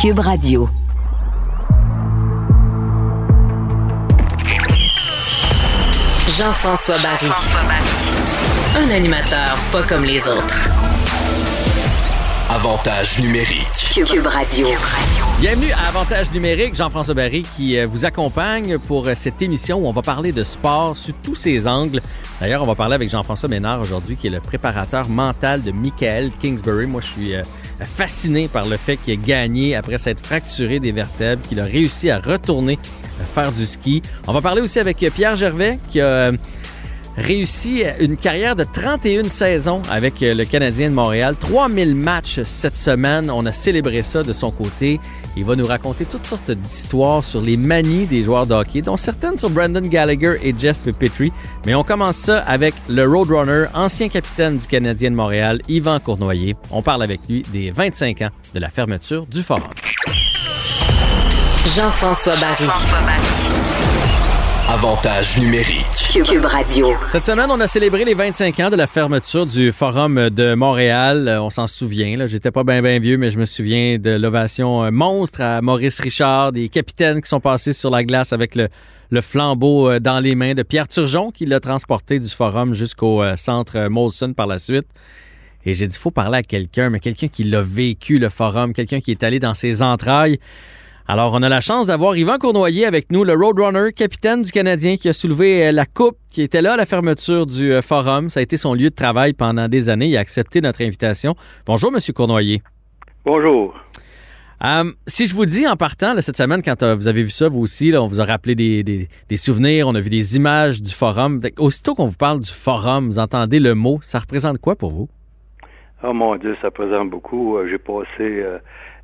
Cube Radio. Jean-François Barry. Un animateur pas comme les autres. Avantage numérique. Cube Radio. Bienvenue à Avantage numérique, Jean-François Barry qui euh, vous accompagne pour euh, cette émission où on va parler de sport sous tous ses angles. D'ailleurs, on va parler avec Jean-François Ménard aujourd'hui qui est le préparateur mental de Michael Kingsbury. Moi, je suis euh, fasciné par le fait qu'il ait gagné après s'être fracturé des vertèbres, qu'il a réussi à retourner faire du ski. On va parler aussi avec Pierre Gervais qui a réussi une carrière de 31 saisons avec le Canadien de Montréal. 3000 matchs cette semaine. On a célébré ça de son côté. Il va nous raconter toutes sortes d'histoires sur les manies des joueurs de hockey, dont certaines sur Brandon Gallagher et Jeff Petrie. Mais on commence ça avec le Roadrunner, ancien capitaine du Canadien de Montréal, Yvan Cournoyer. On parle avec lui des 25 ans de la fermeture du Forum. Jean-François Barry. Avantage numérique. Cube Radio. Cette semaine, on a célébré les 25 ans de la fermeture du Forum de Montréal. Euh, On s'en souvient. Là, j'étais pas bien bien vieux, mais je me souviens de l'ovation euh, monstre à Maurice Richard, des capitaines qui sont passés sur la glace avec le, le flambeau euh, dans les mains de Pierre Turgeon qui l'a transporté du Forum jusqu'au centre Molson par la suite. Et j'ai dit, faut parler à quelqu'un, mais quelqu'un qui l'a vécu, le Forum, quelqu'un qui est allé dans ses entrailles. Alors, on a la chance d'avoir Yvan Cournoyer avec nous, le Roadrunner, capitaine du Canadien qui a soulevé euh, la coupe, qui était là à la fermeture du euh, forum. Ça a été son lieu de travail pendant des années. Il a accepté notre invitation. Bonjour, Monsieur Cournoyer. Bonjour. Euh, si je vous dis en partant là, cette semaine, quand euh, vous avez vu ça, vous aussi, là, on vous a rappelé des, des- des souvenirs, on a vu des images du forum. Aussitôt qu'on vous parle du forum, vous entendez le mot, ça représente quoi pour vous? Oh mon Dieu, ça présente beaucoup. J'ai passé euh,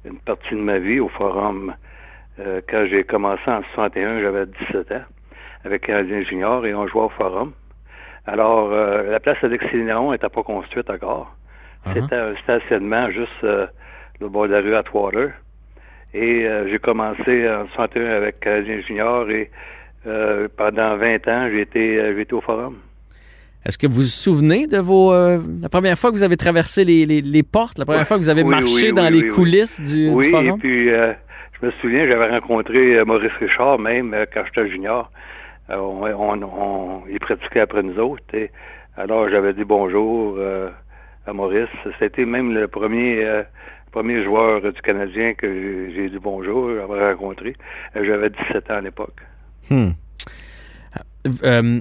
une partie de ma vie au forum. Euh, quand j'ai commencé en 61, j'avais 17 ans avec Canadien Junior et on jouait au forum. Alors, euh, la place Alexis Néron n'était pas construite encore. Uh-huh. C'était un stationnement juste euh, le bord de la rue Atwater. Et euh, j'ai commencé en 61 avec Canadien Junior et pendant 20 ans, j'ai été, été au forum. Est-ce que vous vous souvenez de vos euh, la première fois que vous avez traversé les, les- les portes, la première fois que vous avez Oui, marché oui, dans les coulisses du, et forum? puis euh, je me souviens, j'avais rencontré euh, Maurice Richard même euh, quand j'étais junior. Euh, on, on, il pratiquait après nous autres. alors j'avais dit bonjour euh, à Maurice. C'était même le premier euh, premier joueur du Canadien que j'ai- dit bonjour, j'avais rencontré. Euh, j'avais 17 ans à l'époque. Hmm. Euh,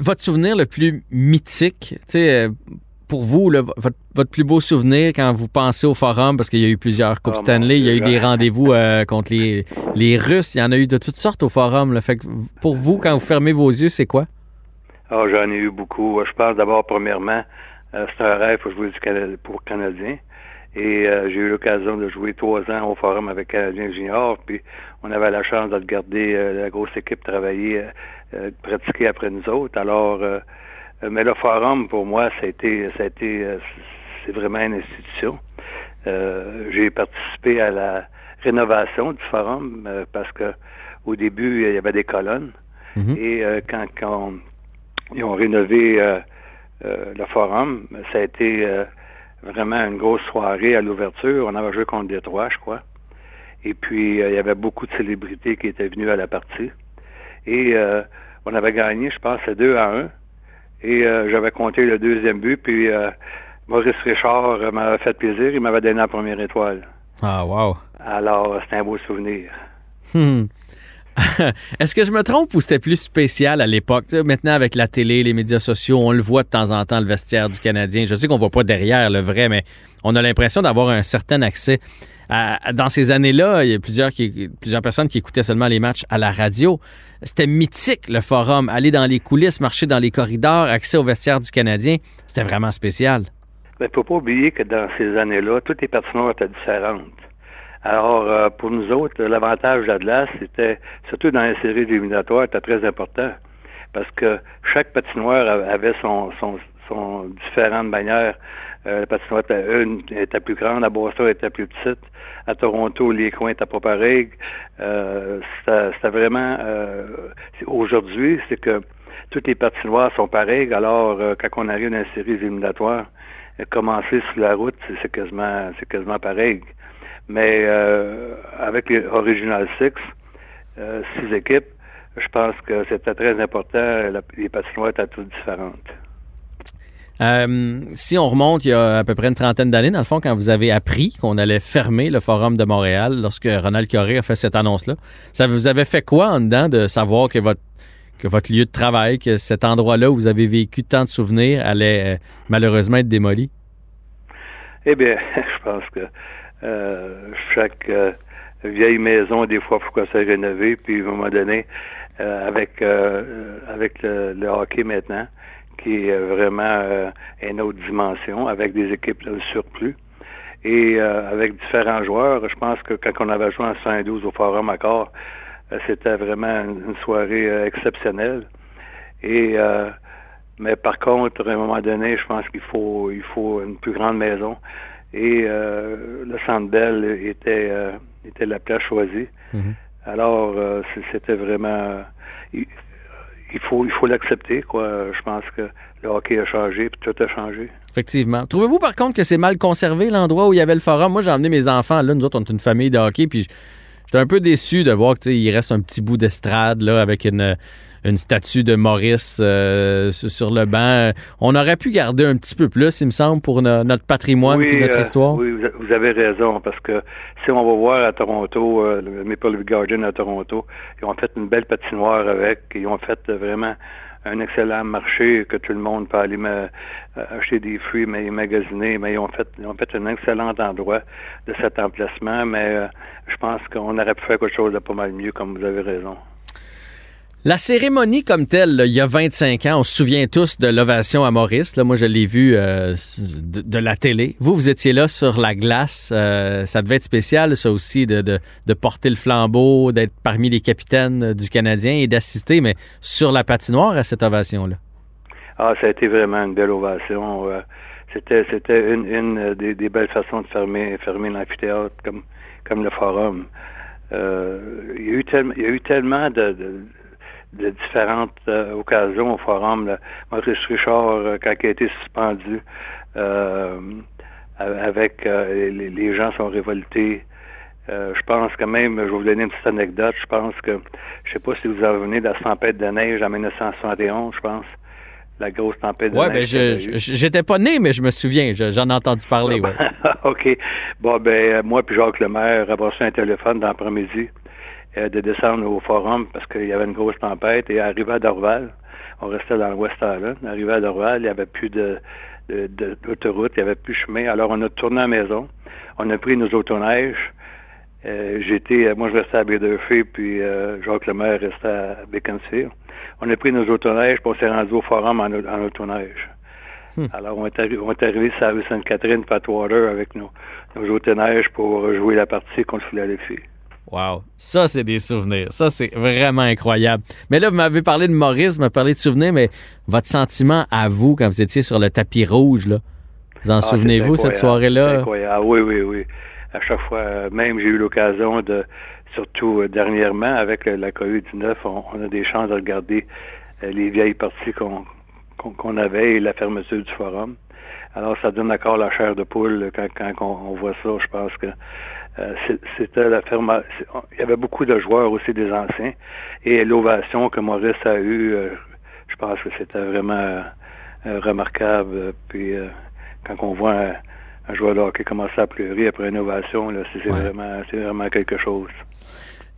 votre souvenir le plus mythique, tu sais, euh, pour vous, là, votre, votre plus beau souvenir quand vous pensez au forum, parce qu'il y a eu plusieurs Coupes Oh, Stanley, il y a eu des rendez-vous euh, contre les, les Russes, il y en a eu de toutes sortes au forum. là. Fait que pour vous, quand vous fermez vos yeux, c'est quoi? Ah, j'en ai eu beaucoup. Je pense d'abord, premièrement, euh, c'est un rêve pour jouer du pour Canadien. Et euh, j'ai eu l'occasion de jouer trois ans au Forum avec Canadien Junior. Puis on avait la chance de regarder la grosse équipe travailler, pratiquer après nous autres. Alors, mais le Forum, pour moi, ça a été, ça a été, euh, c'est vraiment une institution. Euh, j'ai participé à la rénovation du Forum euh, parce que au début, il y avait des colonnes. Mhm. Et euh, quand, quand ils ont rénové euh, euh, le forum. Ça a été euh, vraiment une grosse soirée à l'ouverture. On avait joué contre Détroit, je crois. Et puis, euh, il y avait beaucoup de célébrités qui étaient venues à la partie. Et euh, on avait gagné, je pense, 2 à 1. Et euh, j'avais compté le deuxième but, puis euh, Maurice Richard euh, m'avait fait plaisir. Il m'avait donné la première étoile. Ah, wow. Alors, c'était un beau souvenir. Hmm. Est-ce que je me trompe ou c'était plus spécial à l'époque? Maintenant, avec la télé, les médias sociaux, on le voit de temps en temps, le vestiaire du Canadien. Je sais qu'on voit pas derrière le vrai, mais on a l'impression d'avoir un certain accès. Dans ces années-là, il y a plusieurs, qui, plusieurs personnes qui écoutaient seulement les matchs à la radio. C'était mythique, le forum. Aller dans les coulisses, marcher dans les corridors, accès au vestiaire du Canadien. C'était vraiment spécial. Il ne faut pas oublier que dans ces années-là, toutes les patinoires étaient différentes. Alors, euh, pour nous autres, l'avantage glace, c'était, surtout dans les séries éliminatoires, était très important. Parce que chaque patinoire avait son, son, son différente manière. Euh, la patinoire était, une était plus grande, à Boston était plus petite. À Toronto, les coins étaient pas pareils. Euh, c'était vraiment... euh, Aujourd'hui, c'est que toutes les patinoires sont pareilles. Alors, euh, quand on arrive dans les séries éliminatoires, euh, commencer sur la route, c'est quasiment, c'est quasiment pareil. Mais euh, avec les Original Six, euh, six équipes, je pense que c'était très important. Les patinoires étaient toutes différentes. Euh, si on remonte il y a à peu près une trentaine d'années, dans le fond, quand vous avez appris qu'on allait fermer le Forum de Montréal, lorsque Ronald Coré a fait cette annonce-là, ça vous avait fait quoi en dedans de savoir que votre, que votre lieu de travail, que cet endroit-là où vous avez vécu tant de souvenirs allait euh, malheureusement être démoli? Eh bien, je pense que euh, chaque euh, vieille maison, des fois, qu'elle soit rénovée, puis à un moment donné, euh, avec, avec le hockey maintenant, qui est vraiment euh, une autre dimension, avec des équipes de surplus. Et euh, avec différents joueurs, je pense que quand on avait joué en 112 au Forum Accord, euh, c'était vraiment une soirée euh, exceptionnelle. Et euh, mais par contre, à un moment donné, je pense qu'il faut il faut une plus grande maison. Et euh, le Centre Bell était euh, était la place choisie. Mhm. Alors euh, c'était vraiment il, il faut il faut l'accepter quoi. Je pense que le hockey a changé, puis tout a changé. Effectivement. Trouvez-vous par contre que c'est mal conservé l'endroit où il y avait le forum? Moi, j'ai emmené mes enfants. Là, nous autres, on est une famille de hockey, puis j'étais un peu déçu de voir qu'il reste un petit bout d'estrade là avec une, une statue de Maurice euh, sur le banc. On aurait pu garder un petit peu plus, il me semble, pour no- notre patrimoine et notre euh, histoire. Oui, vous avez raison, parce que si on va voir à Toronto, euh, le Maple Leaf Garden à Toronto, ils ont fait une belle patinoire avec, ils ont fait euh, vraiment un excellent marché que tout le monde peut aller euh, acheter des fruits, mais magasiner, mais ils ont fait ils ont fait un excellent endroit de cet emplacement, mais euh, je pense qu'on aurait pu faire quelque chose de pas mal mieux, comme vous avez raison. La cérémonie comme telle, il y a 25 ans, on se souvient tous de l'ovation à Maurice. Moi, je l'ai vu euh, de, la télé. Vous, vous étiez là sur la glace. Euh, ça devait être spécial, ça aussi, de, porter le flambeau, d'être parmi les capitaines euh, du Canadien et d'assister, mais sur la patinoire à cette ovation-là. Ah, ça a été vraiment une belle ovation. c'était c'était une, des, belles façons de fermer fermer l'amphithéâtre comme comme le forum. Il y a eu tellement il y a eu tellement de, de différentes euh, occasions au forum. Là. Maurice Richard, euh, quand il a été suspendu, euh, avec euh, les, les gens sont révoltés. Euh, je pense que même, je vais vous donner une petite anecdote, je pense que, je sais pas si vous en revenez de la tempête de neige en 1971, je pense la grosse tempête de Ouais, neige. ben, eu. je- j'étais pas né, mais je me souviens. Je- J'en ai entendu parler, ouais. OK. Bon, ben, moi puis Jacques Lemaire avons reçu un téléphone dans l'après-midi de descendre au forum parce qu'il y avait une grosse tempête et arrivé à Dorval, on restait dans le West Island, arrivé à Dorval, il n'y avait plus de, de- de- d'autoroute, il n'y avait plus de chemin. Alors, on a tourné à la maison, on a pris nos autoneiges. Euh, j'étais, euh, moi, je restais à Baie-de-Fée, puis euh, Jacques Lemaire restait à Beaconsfield. On a pris nos autoneiges, puis on s'est rendu au forum en, au- en autoneige. Alors, on est, arri- on est arrivé sur la rue Sainte-Catherine, Patwater, avec nos, nos autoneiges pour jouer la partie contre Philadelphie. Wow. Ça, c'est des souvenirs. Ça, c'est vraiment incroyable. Mais là, vous m'avez parlé de Maurice, vous m'avez parlé de souvenirs, mais votre sentiment à vous quand vous étiez sur le tapis rouge, là, vous en Ah, souvenez-vous, cette soirée-là? Incroyable. Ah Oui, oui, oui. À chaque fois, euh, même j'ai eu l'occasion de, surtout euh, dernièrement, avec la COVID-19, on, on a des chances de regarder euh, les vieilles parties qu'on avait et la fermeture du forum. Alors, ça donne encore la chair de poule quand, quand on, on voit ça. Je pense que c'était la ferme. Il y avait beaucoup de joueurs aussi des anciens. Et l'ovation que Maurice a eue, euh, je pense que c'était vraiment euh, euh, remarquable. Puis euh, quand on voit un, un joueur de hockey commencer à pleurer après une ovation, là, c'est c'est Ouais. vraiment, c'est vraiment quelque chose.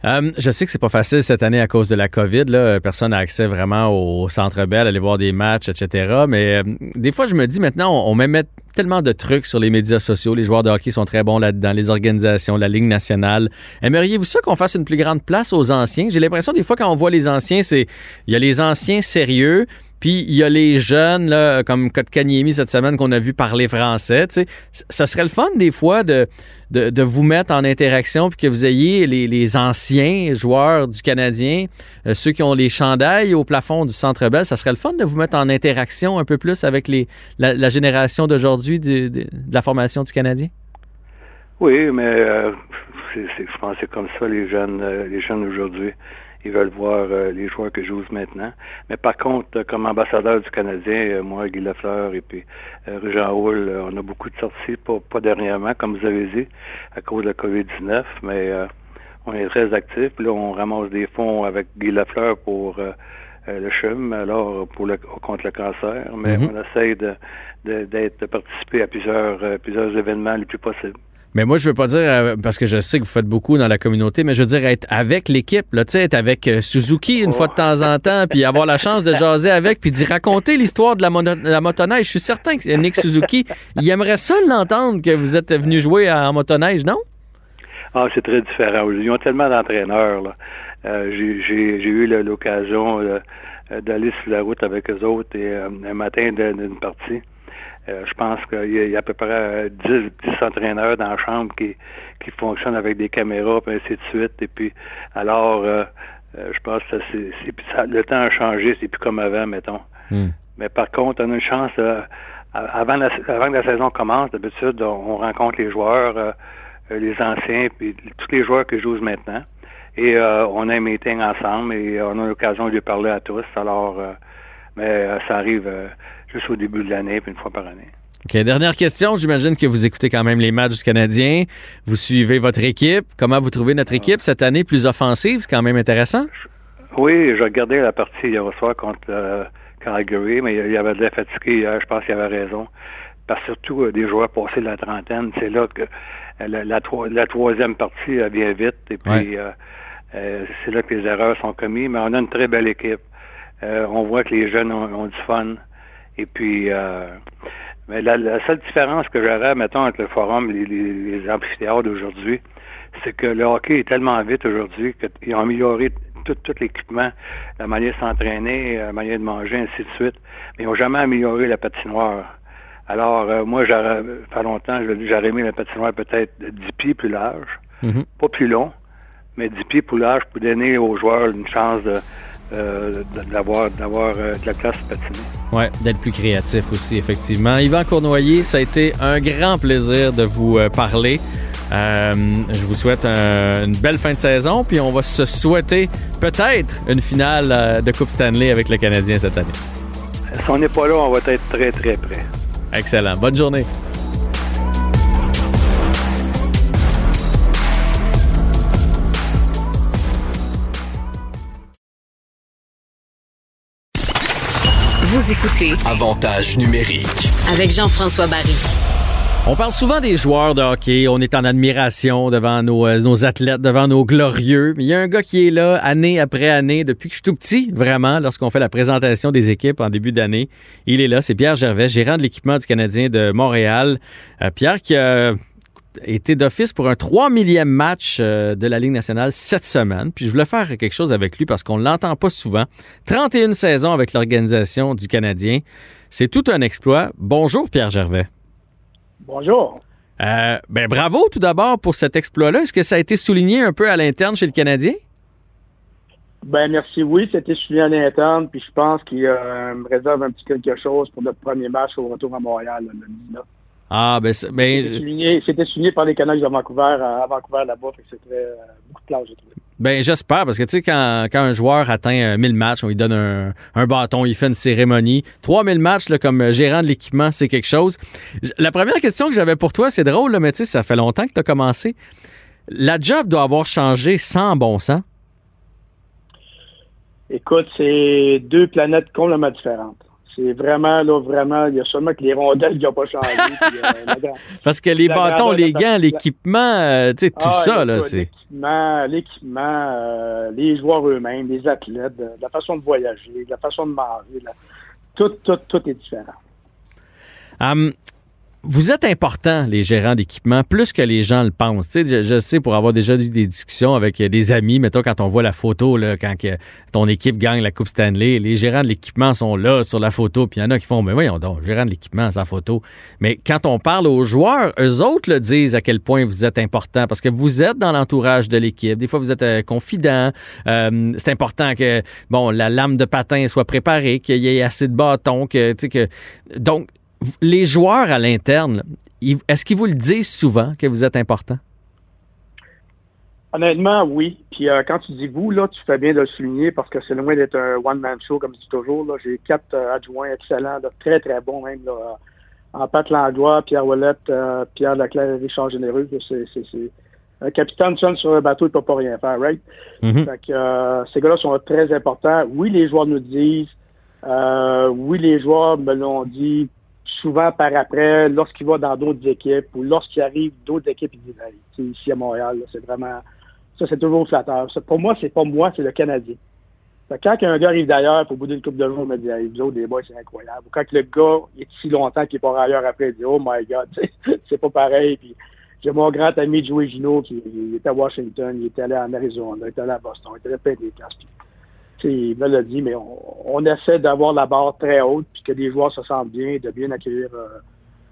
Euh, je sais que c'est pas facile cette année à cause de la COVID. Personne n'a accès vraiment au Centre Bell, aller voir des matchs, etc. Mais euh, des fois, je me dis maintenant, on, on met mettre tellement de trucs sur les médias sociaux. Les joueurs de hockey sont très bons là-dedans, les organisations, la Ligue nationale. Aimeriez-vous ça qu'on fasse une plus grande place aux anciens? J'ai l'impression des fois quand on voit les anciens, c'est il y a les anciens sérieux, puis il y a les jeunes, là, comme Kotkaniemi cette semaine qu'on a vu parler français. Ce serait le fun des fois de, de, vous mettre en interaction puis que vous ayez les, les anciens joueurs du Canadien, euh, ceux qui ont les chandails au plafond du Centre Bell. Ça serait le fun de vous mettre en interaction un peu plus avec les, la, génération d'aujourd'hui de, la formation du Canadien. Oui, mais euh, je pense c'est comme ça les jeunes, euh, les jeunes aujourd'hui. Ils veulent voir euh, les joueurs que jouent maintenant. Mais par contre, euh, comme ambassadeur du Canadien, moi, Guy Lafleur et puis Jean Houle, on a beaucoup de sorties, pas, pas dernièrement, comme vous avez dit, à cause de la COVID-19, mais on est très actifs. Là, on ramasse des fonds avec Guy Lafleur pour le CHUM, alors pour le, contre le cancer, mais mm-hmm. on essaie de, d'être de, participer à plusieurs, plusieurs événements le plus possible. Mais moi, je veux pas dire, euh, parce que je sais que vous faites beaucoup dans la communauté, mais je veux dire être avec l'équipe, là, tu sais, être avec euh, Suzuki une fois de temps en temps, puis avoir la chance de jaser avec, puis d'y raconter l'histoire de la, la, motoneige. Je suis certain que Nick Suzuki, il aimerait ça l'entendre que vous êtes venu jouer en motoneige, non? Ah, c'est très différent. Ils ont tellement d'entraîneurs, là. Euh, j'ai eu l'occasion d'aller sur la route avec eux autres et un matin d'une partie. Euh, je pense qu'il y, a à peu près 10, euh, 10 entraîneurs dans la chambre qui, qui fonctionnent avec des caméras, puis ainsi de suite. Et puis, alors, euh, je pense que c'est, le temps a changé, c'est plus comme avant, mettons. Hmm. Mais par contre, on a une chance, avant, la, avant que la saison commence, d'habitude, on, rencontre les joueurs, les anciens, puis tous les joueurs qui jouent maintenant. Et on a un meeting ensemble et on a l'occasion de lui parler à tous. Alors, mais ça arrive juste au début de l'année, puis une fois par année. OK. Dernière question. J'imagine que vous écoutez quand même les matchs du Canadien. Vous suivez votre équipe. Comment vous trouvez notre équipe cette année plus offensive? C'est quand même intéressant. Oui, j'ai regardé la partie hier soir contre euh, Calgary, mais il y avait de la hier. Je pense qu'il avait raison. Parce que surtout euh, des joueurs passés de la trentaine, c'est là que euh, la, troisième partie vient vite. Et puis, c'est là que les erreurs sont commises. Mais on a une très belle équipe. on voit que les jeunes ont du fun. Et puis, euh, mais la, seule différence que j'aurais, mettons, entre le forum et les, amphithéâtres d'aujourd'hui, c'est que le hockey est tellement vite aujourd'hui qu'ils ont amélioré tout, tout l'équipement, la manière de s'entraîner, la manière de manger, ainsi de suite, mais ils n'ont jamais amélioré la patinoire. Alors, euh, moi, j'aurais, fait longtemps, j'aurais aimé la patinoire peut-être 10 pieds plus large, mm-hmm. pas plus long, mais 10 pieds plus large pour donner aux joueurs une chance de, euh, d'avoir, d'avoir euh, de la place patinée. Oui, d'être plus créatif aussi, effectivement. Yvan Cournoyer, ça a été un grand plaisir de vous euh, parler. je vous souhaite une belle fin de saison, puis on va se souhaiter peut-être une finale de Coupe Stanley avec le Canadien cette année. Si on n'est pas là, on va être très, très près. Excellent. Bonne journée. Vous écoutez Avantage numérique avec Jean-François Barry. On parle souvent des joueurs de hockey, on est en admiration devant nos, euh, nos, athlètes, devant nos glorieux. Mais il y a un gars qui est là année après année, depuis que je suis tout petit, vraiment, lorsqu'on fait la présentation des équipes en début d'année. Il est là, c'est Pierre Gervais, gérant de l'équipement du Canadien de Montréal. Euh, Pierre qui a été d'office pour un 3 millième match euh, de la Ligue nationale cette semaine. Puis je voulais faire quelque chose avec lui parce qu'on ne l'entend pas souvent. 31 saisons avec l'organisation du Canadien. C'est tout un exploit. Bonjour Pierre Gervais. Bonjour. Euh, ben bravo tout d'abord pour cet exploit-là. Est-ce que ça a été souligné un peu à l'interne chez le Canadien? Ben merci, oui, c'était souligné à l'interne, puis je pense qu'il me réserve un petit quelque chose pour notre premier match au retour à Montréal le 19. Ah, ben, ben C'était signé, par les Canucks de Vancouver, à Vancouver là-bas, c'était euh, beaucoup de place, j'ai trouvé. Ben, j'espère, parce que, tu sais, quand, quand, un joueur atteint 1000 matchs, on lui donne un, un, bâton, il fait une cérémonie. 3000 matchs, là, comme gérant de l'équipement, c'est quelque chose. La première question que j'avais pour toi, c'est drôle, là, mais tu sais, ça fait longtemps que tu as commencé. La job doit avoir changé sans bon sens. Écoute, c'est deux planètes complètement différentes. C'est vraiment, là, vraiment, il y a seulement que les rondelles qui n'ont pas changé. Euh, Parce que les bâtons, les gants, l'équipement, euh, tu sais, tout ah, ça, là, c'est... L'équipement, l'équipement euh, les joueurs eux-mêmes, les athlètes, la façon de voyager, la façon de manger, tout, tout, tout est différent. Hum, vous êtes important, les gérants d'équipement, plus que les gens le pensent. Je, je, sais pour avoir déjà eu des discussions avec euh, des amis, mettons quand on voit la photo, là, quand ton équipe gagne la Coupe Stanley, les gérants de l'équipement sont là sur la photo, puis il y en a qui font, mais voyons donc, gérant de l'équipement, sa photo. Mais quand on parle aux joueurs, eux autres le disent à quel point vous êtes important, parce que vous êtes dans l'entourage de l'équipe. Des fois, vous êtes euh, confident. Euh, c'est important que, bon, la lame de patin soit préparée, qu'il y ait assez de bâtons, que, tu sais, que... Donc, les joueurs à l'interne, est-ce qu'ils vous le disent souvent que vous êtes important? Honnêtement, oui. Puis euh, quand tu dis vous, là, tu fais bien de le souligner parce que c'est loin d'être un one-man show, comme je dis toujours. J'ai quatre euh, adjoints excellents, très, très bons même. Là, en Pat Langlois, Pierre Ouellette, euh, Pierre Leclerc et Richard Généreux. C'est, un capitaine seul sur un bateau, il ne peut pas rien faire, right? Mhm. Fait que, ces gars-là sont très importants. Oui, les joueurs nous disent. oui, les joueurs me l'ont dit souvent par après, lorsqu'il va dans d'autres équipes ou lorsqu'il arrive d'autres équipes, il dit ici à Montréal, c'est vraiment ça, c'est toujours flatteur. pour moi, c'est pas moi, c'est le Canadien. quand un gars arrive d'ailleurs, au bout d'une couple de jours, il me dit hey, vous autres, des boys, c'est incroyable. Ou quand le gars est si longtemps qu'il est pas ailleurs après, il dit Oh my God, c'est pas pareil. Puis j'ai mon grand ami Joey Gino qui était à Washington, il était allé en Arizona, il était allé à Boston, il était allé plein places. Puis, il me mais on, essaie d'avoir la barre très haute, puis que les joueurs se sentent bien, de bien accueillir euh,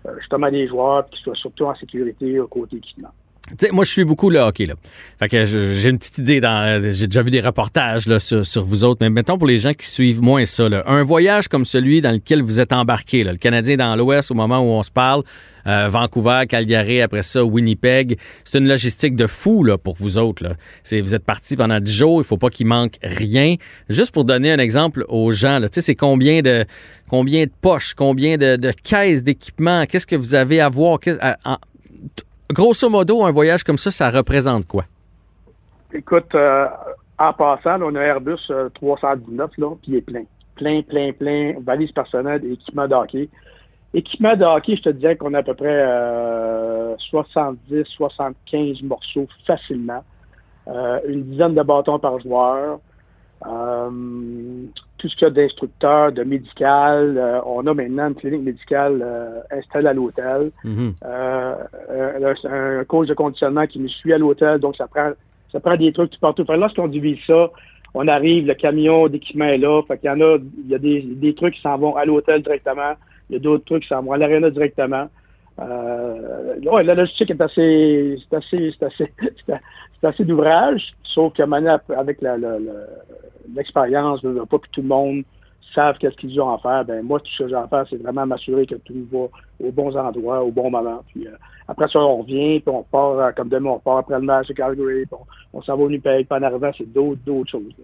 euh, justement les joueurs, qui soient surtout en sécurité au côté équipement moi, je suis beaucoup le hockey. Là. Fait que j'ai une petite idée. dans J'ai déjà vu des reportages là, sur, vous autres, mais mettons pour les gens qui suivent moins ça. Là, un voyage comme celui dans lequel vous êtes embarqué, le Canadien dans l'Ouest au moment où on se parle, euh, Vancouver, Calgary, après ça, Winnipeg, c'est une logistique de fou là, pour vous autres. Là. Vous êtes partis pendant 10 jours, il faut pas qu'il manque rien. Juste pour donner un exemple aux gens, c'est combien de combien de poches, combien de, de caisses d'équipement, qu'est-ce que vous avez à voir? Grosso modo, un voyage comme ça, ça représente quoi? Écoute, euh, en passant, on a Airbus 319, euh, là, puis il est plein. Plein, plein, plein, valise personnelle, équipement de hockey. Équipement de hockey, je te disais qu'on a à peu près 70, euh, 75 morceaux facilement. une dizaine de bâtons par joueur. Tout ce qu'il y a d'instructeurs, de médical. Euh, on a maintenant une clinique médicale euh, installée à l'hôtel. Mhm. un coach de conditionnement qui nous suit à l'hôtel, donc ça prend ça prend des trucs partout. Enfin, lorsqu'on divise ça, on arrive, le camion d'équipement est là. Fait qu'il y en a, il y a des, des trucs qui s'en vont à l'hôtel directement. Il y a d'autres trucs qui s'en vont à l'aréna directement. Euh, la logistique est assez, c'est assez, c'est assez, c'est assez d'ouvrage, sauf que maintenant, avec l'expérience, la, pas que tout le monde savent qu'est-ce qu'ils ont à faire. Ben moi, tout ce que j'ai à faire, c'est vraiment m'assurer que tout va aux bons endroits, au bon moment. Puis euh, après ça, on revient, puis on part, euh, comme demain, on part après le match de Calgary, puis on, s'en va au Winnipeg, puis en arrivant, c'est d'autres, d'autres choses.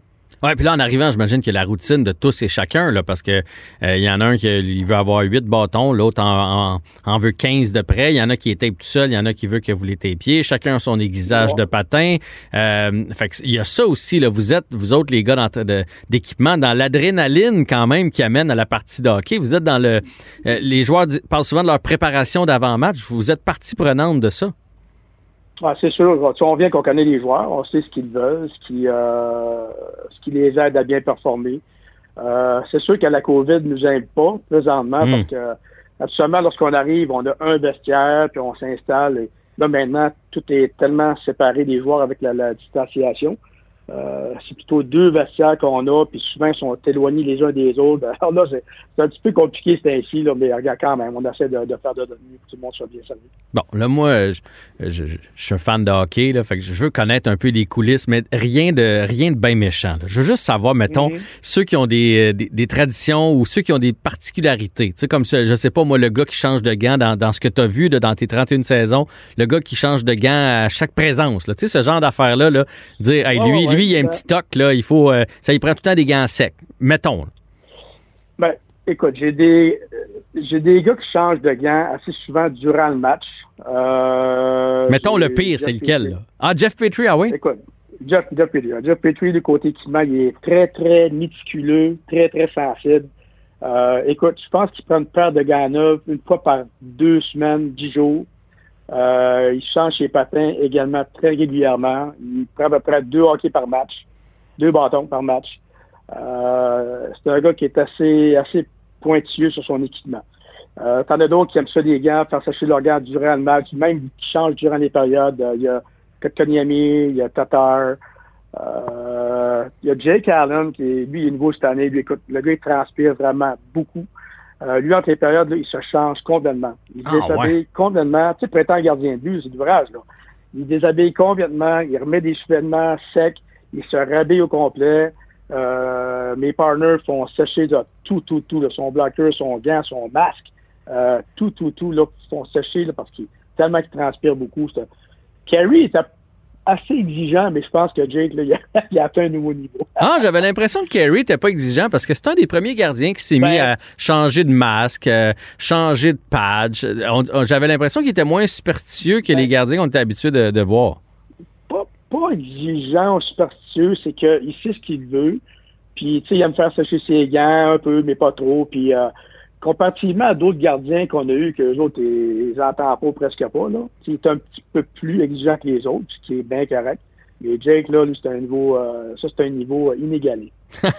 Ouais, puis là, en arrivant, j'imagine que la routine de tous et chacun, là, parce que euh, il y en a un qui veut avoir huit bâtons, l'autre en, en, veut 15 de près, il y en a qui est tout seul, il y en a qui veut que vous les tapiez, chacun a son aiguisage de patin. Euh, fait que, il y a ça aussi, là, vous êtes, vous autres, les gars d'équipement, dans l'adrénaline quand même qui amène à la partie de hockey. Vous êtes dans le... Euh, les joueurs parlent souvent de leur préparation d'avant-match. Vous êtes partie prenante de ça. Ah, c'est sûr. on vient qu'on connaît les joueurs, on sait ce qu'ils veulent, ce qui, euh, ce qui les aide à bien performer. Euh, c'est sûr que la COVID ne nous aide pas présentement hmm. parce que absolument lorsqu'on arrive, on a un vestiaire, puis on s'installe. Et là, maintenant, tout est tellement séparé des joueurs avec la distanciation. Euh, c'est plutôt deux vestiaires qu'on a, puis souvent ils sont éloignés les uns des autres. Alors là, c'est, un petit peu compliqué c'est ainsi, là, mais regarde quand même, on essaie de, faire de donner pour que tout le monde soit bien servi. Bon, là, moi, je, suis un fan de hockey, là, fait que je veux connaître un peu les coulisses, mais rien de rien de bien méchant. Je veux juste savoir, mettons, mhm. ceux qui ont des, des, traditions ou ceux qui ont des particularités. Tu sais, comme ça, je sais pas, moi, le gars qui change de gants dans, dans ce que tu as vu dans tes 31 saisons, le gars qui change de gants à chaque présence. Tu sais, ce genre d'affaires-là, là, dire, hey, lui, lui, il y a un petit toc, là, il faut. Euh, ça, il prend tout le temps des gants secs. Mettons. Ben, écoute, j'ai des. J'ai des gars qui changent de gants assez souvent durant le match. Euh, Mettons le pire, c'est lequel? Là? Ah, Jeff Petrie, ah oui? Écoute, Jeff, Jeff Petrie. Jeff Petrie, du côté équipement, il est très, très méticuleux, très, très sensible. Euh, écoute, je pense qu'il prend une paire de gants neufs une fois par deux semaines, dix jours. Euh, il change ses patins également très régulièrement. Il prend à peu près deux hockey par match, deux bâtons par match. Euh, c'est un gars qui est assez, assez pointilleux sur son équipement. Euh, T'en as d'autres qui aiment ça les gants, faire sécher leurs gants durant le match, même qui changent durant les périodes. Euh, il y a Kotkaniemi, il y a Tatar, euh, il y a Jake Allen qui lui, il est nouveau cette année. Lui, écoute, le gars, il transpire vraiment beaucoup. Euh, lui, entre les périodes, là, il se change complètement. Il ah, déshabille complètement. Tu sais, prétend gardien de but, c'est là. Il déshabille complètement, il remet des cheveux secs, il se rhabille au complet. Euh, mes partners font sécher de tout, tout, tout, son bloqueur, son gant, son masque, euh, tout, tout, tout, là, font sécher là, parce qu'il tellement qu'il transpire beaucoup. Carrie, assez exigeant, mais je pense que Jake, là, il, a, il a atteint un nouveau niveau. Ah, j'avais l'impression que Kerry n'était pas exigeant parce que c'est un des premiers gardiens qui s'est mis Ben- à changer de masque, euh, changer de on- J'avais l'impression qu'il était moins superstitieux que les gardiens qu'on était habitués de, de voir. Pas, pas exigeant ou superstitieux, c'est qu'il sait ce qu'il veut. Puis, tu sais, il aime faire sécher ses gants un peu, mais pas trop. Puis, euh, comparativement à d'autres gardiens qu'on a eus, que les autres, ils les entendent pas presque pas, là. Il est un petit peu plus exigeant que les autres, ce qui est bien correct. Mais Jake, là, lui, c'est un niveau, euh, ça, c'est un niveau euh, inégalé.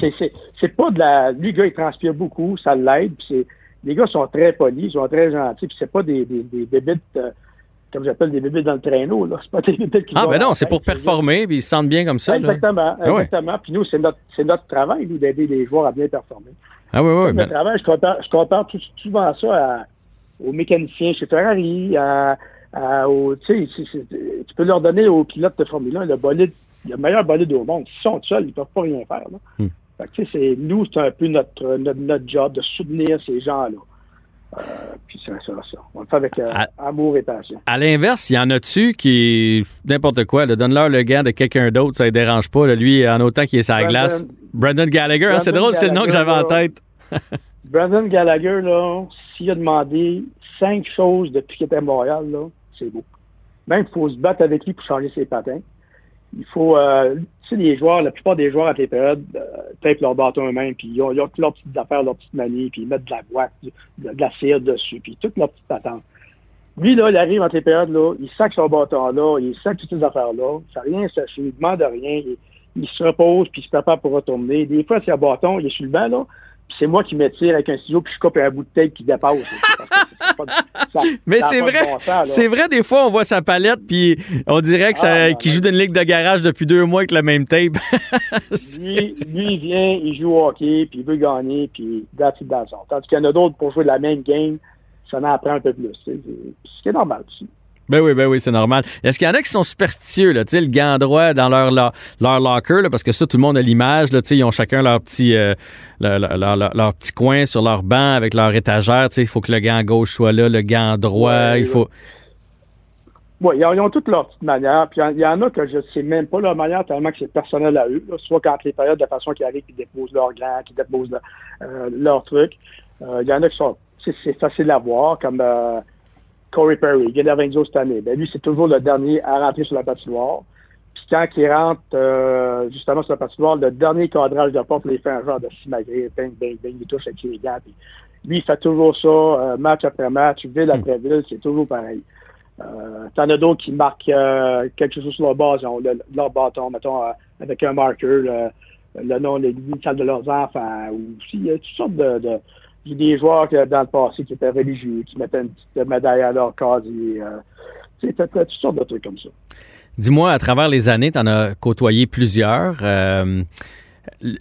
C'est, c'est, c'est pas de la, lui, le gars, il transpire beaucoup, ça l'aide, c'est, les gars sont très polis, ils sont très gentils, puis c'est pas des, des, des bébites, euh, comme j'appelle des bébites dans le traîneau, là. C'est pas des bébites qui Ah, ben non, c'est pour performer, puis ils se sentent bien comme ça. là. Exactement, Ah ouais. exactement. Puis nous, c'est notre, c'est notre travail, nous, d'aider les joueurs à bien performer. Ah oui, oui. Ben- travail, je compare, je compare tout- souvent ça à- aux mécaniciens chez Ferrari, à, à- aux- tu peux leur donner aux pilotes de Formule 1 le bolide, le meilleur bolide au monde. S'ils sont seuls, ils peuvent pas rien faire. Là. Hmm. Fait que, tu sais, c'est, nous, c'est un peu notre, notre, notre job de soutenir ces gens-là. Euh, puis c'est ça, ça. On le fait avec euh, Ah. amour et passion. À l'inverse, il y en a-tu qui n'importe quoi, donne-leur le gant de quelqu'un d'autre, ça ne dérange pas. là, lui, en autant qu'il est Brandon- glace. Brandon Gallagher, hein, c'est drôle, c'est le nom que j'avais en tête. Brandon Gallagher, là, s'il a demandé cinq choses depuis qu'il était à Montréal, là, c'est beau. Même il faut se battre avec lui pour changer ses patins. Il faut, euh, tu sais, les joueurs, la plupart des joueurs à tes périodes, euh, tapent leur bâton eux-mêmes, puis ils ont, ils toutes leurs petites affaires, leurs petites manies, puis ils mettent de la boîte, de, la cire dessus, puis toutes leurs petites patentes. Lui, là, il arrive en tes périodes, là, il sac son bâton-là, il sac toutes ces affaires-là, ça rien séché, il demande rien, il, se repose, puis il se prépare pour retourner. Des fois, c'est un bâton, il est sur le banc, là, c'est moi qui me tire avec un ciseau, puis je coupe un bout de tape qui dépasse. Mais c'est vrai, bon c'est vrai, des fois, on voit sa palette, puis on dirait que Ah, qu'il joue d'une ligue de garage depuis deux mois avec la même tape. Lui, lui, il vient, il joue au hockey, puis il veut gagner, puis that's it, that's all. Tandis qu'il y en a d'autres pour jouer la même game, ça en apprend un peu plus. C'est normal aussi. Ben oui, ben oui, c'est normal. Est-ce qu'il y en a qui sont superstitieux, là, tu sais, le gant droit dans leur, leur, leur locker, là, parce que ça, tout le monde a l'image, là, tu sais, ils ont chacun leur petit, euh, leur, leur- petit coin sur leur banc avec leur étagère, tu sais, il faut que le gant gauche soit là, le gant droit, Ouais, il faut... Oui, ils ont, toutes leurs petites manières. Puis il y en- a que je ne sais même pas leur manière tellement que c'est personnel à eux. là. Soit quand les périodes de façon qu'ils arrivent, ils déposent leur gland, qu'ils déposent le- euh, leur truc. Euh, Il y en a qui sont. C'est c'est facile à voir, comme euh, Corey Perry, Lorenzo cette année. Ben, lui, c'est toujours le dernier à rentrer sur la patinoire. Puis quand il rentre euh, justement sur la patinoire, le dernier cadrage de porte, il fait un genre de simagrée, bang, bang, bang, il touche avec les gants. Puis lui, il fait toujours ça, euh, match après match, ville après ville, c'est toujours pareil. Euh, T'en as d'autres qui marquent euh, quelque chose sur leur base, le- leur bâton, mettons, euh, avec un marqueur, le, le nom, l'initial de leurs enfants, ou aussi, il y a toutes sortes de... de j'ai des joueurs que, dans le passé qui étaient religieux, qui mettaient une petite médaille à leur casier. Euh, t'as toutes sortes de trucs comme ça. Dis-moi, à travers les années, tu en as côtoyé plusieurs. euh,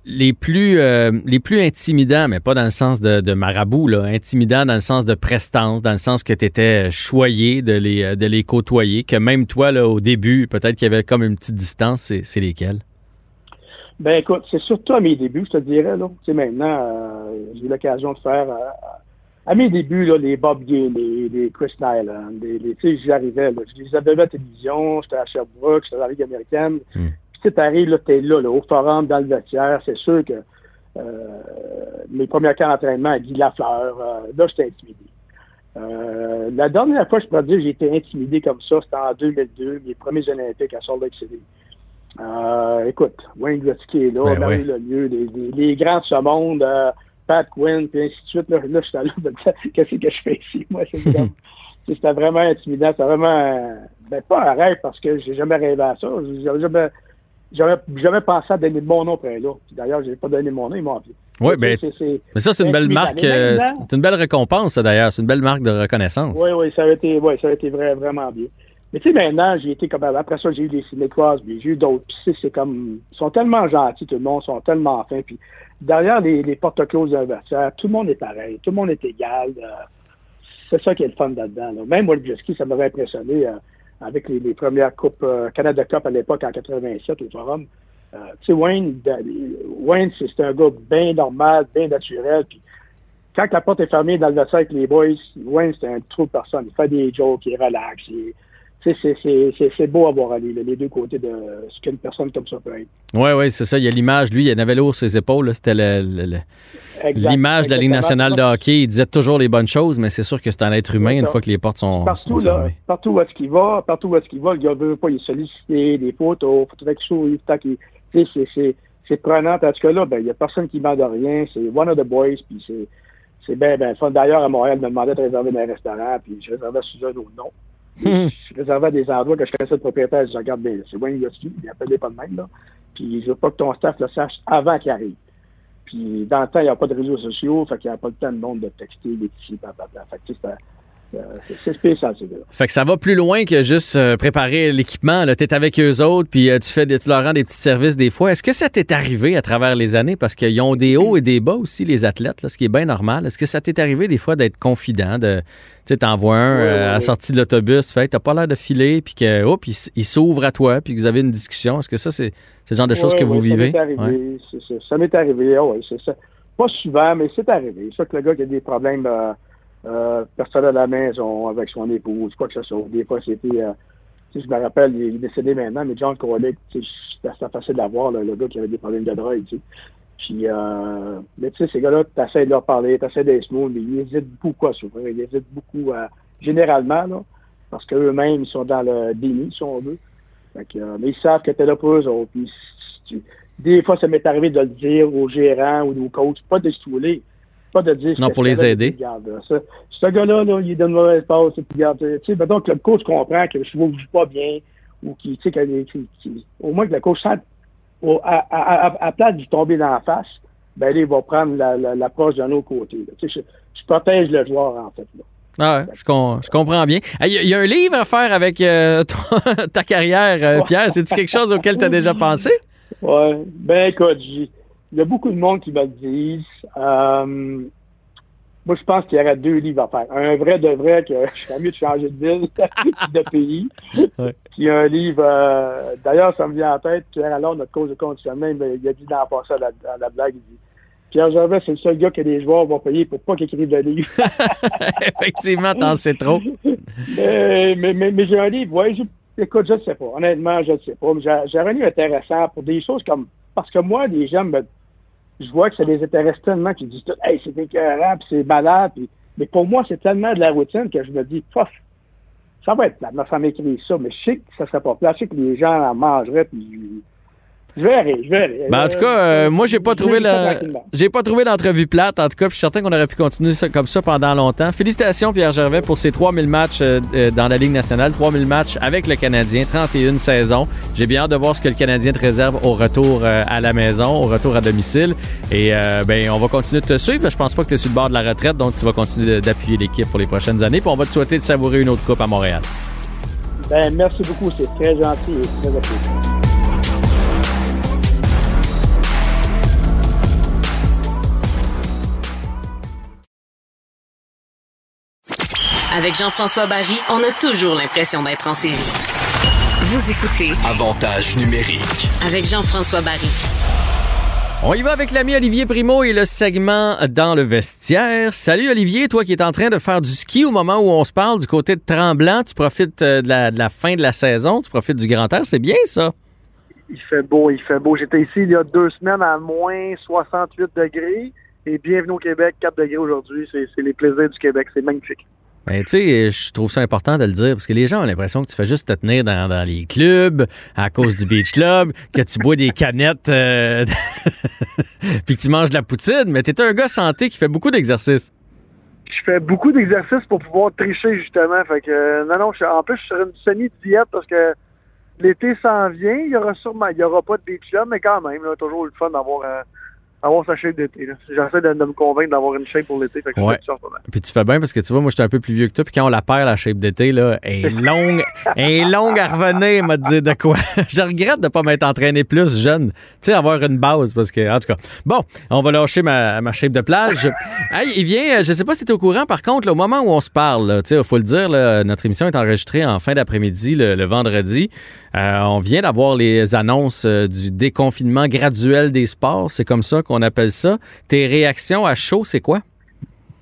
les plus euh, les plus intimidants, mais pas dans le sens de, marabout, intimidants dans le sens de prestance, dans le sens que tu étais choyé de les, de les côtoyer, que même toi, là, au début, peut-être qu'il y avait comme une petite distance, c'est lesquels? Ben écoute, c'est surtout à mes débuts, je te dirais. Là. Tu sais, maintenant, euh, j'ai eu l'occasion de faire euh, à mes débuts, là, les Bob Gay, les, les Chris Nyland, les, les, tu sais, j'arrivais, là, je les avais à la télévision, j'étais à Sherbrooke, j'étais dans la Ligue américaine. Mm. Puis tu sais, t'arrives, là, t'es là, là, au forum, dans le vestiaire, c'est sûr que euh, mes premiers camps d'entraînement à Guy Lafleur, euh, là, j'étais intimidé. Euh, la dernière fois, je pourrais dire, j'ai été intimidé comme ça, c'était en 2002, mes premiers Olympiques à Salt Lake City. Euh, écoute, Wayne Gretzky est là, Ben Marie ouais. Lemieux, les, les, les grands de ce monde, euh, Pat Quinn, puis ainsi de suite. Là, là je suis allé qu'est-ce que je fais ici? Moi, c'est comme- C'était vraiment intimidant. C'était vraiment, euh, ben, pas un rêve parce que j'ai jamais rêvé à ça. J'avais jamais, j'avais jamais pensé à donner mon nom après là. D'ailleurs, j'ai pas donné mon nom, ils m'ont appelé. Oui, Tu sais, ben, c'est- c'est- mais ça, c'est une belle marque, Mais euh, c'est une belle récompense, d'ailleurs. C'est une belle marque de reconnaissance. Oui, oui, ça a été, ouais, ça a été vrai- vraiment bien. Mais tu sais, maintenant, j'ai été comme après ça, j'ai eu les Cinécoises, puis j'ai eu d'autres. Puis c'est comme. Ils sont tellement gentils, tout le monde, ils sont tellement fins. Puis derrière les, portes closes d'un vestiaire, tout le monde est pareil, tout le monde est égal. euh, c'est ça qui est le fun là-dedans. là. Même Wojcicki, ça m'avait impressionné euh, avec les, premières coupes euh, Canada Cup à l'époque en 87 au Forum. Tu sais, Wayne, da- Wayne c'est c'est un gars bien normal, bien naturel. Puis quand la porte est fermée dans le vestiaire avec les boys, Wayne, c'est un trou de personne. Il fait des jokes, il est relax. il- c'est beau à voir aller, les deux côtés de ce qu'une personne comme ça peut être. Oui, oui, c'est ça. Il y a l'image. Lui, il avait l'eau sur ses épaules. C'était l'image de la Ligue nationale de hockey. Il disait toujours les bonnes choses, mais c'est sûr que c'est un être humain une fois que les portes sont, partout, là, Partout où est-ce qu'il va, partout où est-ce qu'il va, le gars veut pas, il sollicité, des photos, faut qu'il sourit, c'est prenant. En tout cas, là, ben, il n'y a personne qui demande rien. C'est one of the boys, puis c'est c'est bien, fun. D'ailleurs, à Montréal, il me demandait de réserver dans un restaurant, puis je réservais sous un autre nom. Hmm. Je réservais des endroits que je connaissais le propriétaire. Je regarde, ben, c'est Wayne Yoski, il appelle pas de même, là. Puis je veux pas que ton staff le sache avant qu'il arrive. Puis dans le temps, il n'y a pas de réseaux sociaux, fait qu'il n'y a pas le temps de monde de texter, des petits, Fait que c'est spécial, c'est Fait que ça va plus loin que juste euh, préparer l'équipement. Tu es avec eux autres, puis euh, tu, fais tu leur rends des petits services des fois. Est-ce que ça t'est arrivé à travers les années? Parce qu'ils ont des hauts et des bas aussi, les athlètes, là, ce qui est bien normal. Est-ce que ça t'est arrivé des fois d'être confident, de tu t'envoies un à la sortie de l'autobus, tu fais, t'as pas l'air de filer, puis que, oh, puis il, s'ouvre à toi, puis que vous avez une discussion. Est-ce que ça, c'est le genre de choses que vous vivez? Ça m'est arrivé, ça. m'est arrivé, oui, c'est ça. Pas souvent, mais c'est arrivé. Ça que le gars qui a des problèmes euh, personne à la maison avec son épouse, quoi que ce soit. Des fois, c'était. Euh, je me rappelle, il est décédé maintenant, mais John Corley, c'était facile à voir, le gars qui avait des problèmes de drogue. sais. Puis, euh, mais tu sais, ces gars-là, tu essaies de leur parler, tu essaies d'être smooth, mais ils hésitent beaucoup à souffrir. Ils hésitent beaucoup. Généralement, là, parce qu'eux-mêmes, ils sont dans le déni, si on veut. Euh, mais ils savent que tu es là pour eux autres. Puis, des fois, ça m'est arrivé de le dire aux gérants ou aux coachs, pas de stouler pas de dire. Non, pour les aider. ce, gars-là, là, il donne mauvaise passe. Puis, regarde, tu sais, que le coach comprend que je ne joue pas bien ou qu'il, tu sais, au moins que le coach sent, à, à, à, place de tomber dans la face, ben là, il va prendre l'approche la, d'un autre côté. Tu sais, je, protège le joueur, en fait. Là. Ah je, je, comprends bien. Il y, a un livre à faire avec euh, ta carrière, euh, Pierre. C'est-tu quelque chose auquel tu as déjà pensé? Oui. Ben écoute, il y a beaucoup de monde qui me disent. Euh, moi, je pense qu'il y aurait deux livres à faire. Un vrai de vrai, que je serais mieux de changer de ville, de pays. Puis un livre, euh, d'ailleurs, ça me vient en tête, Pierre alors notre cause de conditionnement, il a dit dans à la, à la blague, il dit Pierre Gervais, c'est le seul gars que les joueurs vont payer pour pas qu'il écrive de livre. Effectivement, t'en sais trop. mais, mais, mais, j'ai un livre, ouais, écoute, je ne sais pas. Honnêtement, je ne sais pas. J'ai un livre intéressant pour des choses comme. Parce que moi, les gens me je vois que ça les intéresse tellement qu'ils disent tout, hey, c'est écœurant, puis c'est malade, mais pour moi, c'est tellement de la routine que je me dis, pof, ça va être plat. Ma femme écrit ça, mais je sais que ça serait pas plat. Je sais que les gens en mangeraient, puis je verrai, je verrai. Ben, en tout cas, euh, moi, j'ai pas trouvé la... j'ai pas trouvé l'entrevue plate. En tout cas, je suis certain qu'on aurait pu continuer ça, comme ça pendant longtemps. Félicitations, Pierre Gervais, pour ces 3000 matchs euh, euh, dans la Ligue nationale. 3000 matchs avec le Canadien, 31 saisons. J'ai bien hâte de voir ce que le Canadien te réserve au retour à la maison, au retour à domicile. Et ben, on va continuer de te suivre. Je pense pas que tu es sur le bord de la retraite, donc tu vas continuer d'appuyer l'équipe pour les prochaines années. Puis on va te souhaiter de savourer une autre coupe à Montréal. Ben, merci beaucoup. C'est très gentil et très apprécié. Avec Jean-François Barry, on a toujours l'impression d'être en série. Vous écoutez Avantage numérique avec Jean-François Barry. On y va avec l'ami Olivier Primo et le segment dans le vestiaire. Salut Olivier, toi qui es en train de faire du ski au moment où on se parle du côté de Tremblant, tu profites euh, de la, de la fin de la saison, tu profites du grand air, c'est bien ça? Il fait beau, il fait beau. J'étais ici il y a deux semaines à moins 68 degrés et bienvenue au Québec, 4 degrés aujourd'hui. C'est les plaisirs du Québec, c'est magnifique. Ben, tu sais, je trouve ça important de le dire parce que les gens ont l'impression que tu fais juste te tenir dans, les clubs à cause du Beach Club, que tu bois des canettes euh, puis que tu manges de la poutine, mais tu es un gars santé qui fait beaucoup d'exercices. Je fais beaucoup d'exercices pour pouvoir tricher, justement. Fait que, euh, non, non, en plus, je suis sur une semi-diète parce que l'été s'en vient. Il y aura sûrement, il y aura pas de Beach Club, mais quand même, là, toujours le fun d'avoir un avoir sa shape d'été. J'essaie de, me convaincre d'avoir une shape pour l'été. Ouais. Puis tu fais bien parce que tu vois, moi, j'étais un peu plus vieux que toi. Puis quand on la perd, la shape d'été, là, elle est longue, elle est longue à revenir, m'a dit de quoi. je regrette de pas m'être entraîné plus jeune. Tu sais, avoir une base parce que, en tout cas. Bon, on va lâcher ma, ma shape de plage. hey, il vient, je sais pas si tu es au courant, par contre, au moment où on se parle, tu sais, il faut le dire, notre émission est enregistrée en fin d'après-midi, le, vendredi. Euh, on vient d'avoir les annonces euh, du déconfinement graduel des sports. C'est comme ça qu'on appelle ça. Tes réactions à chaud, c'est quoi?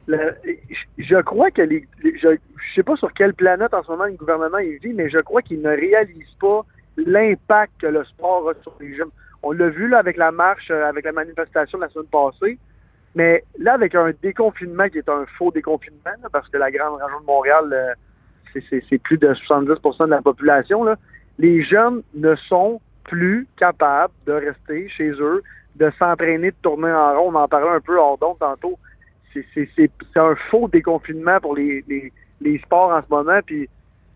je crois que les, je, je sais pas sur quelle planète en ce moment le gouvernement il vit, mais je crois qu'il ne réalise pas l'impact que le sport a sur les jeunes. On l'a vu là avec la marche, euh, avec la manifestation de la semaine passée. Mais là, avec un déconfinement qui est un faux déconfinement, parce que la grande région de Montréal, c'est plus de 70% de la population, là, les jeunes ne sont plus capables de rester chez eux, de s'entraîner, de tourner en rond. On en parlait un peu hors d'onde tantôt. C'est un faux déconfinement pour les, les, sports en ce moment. Puis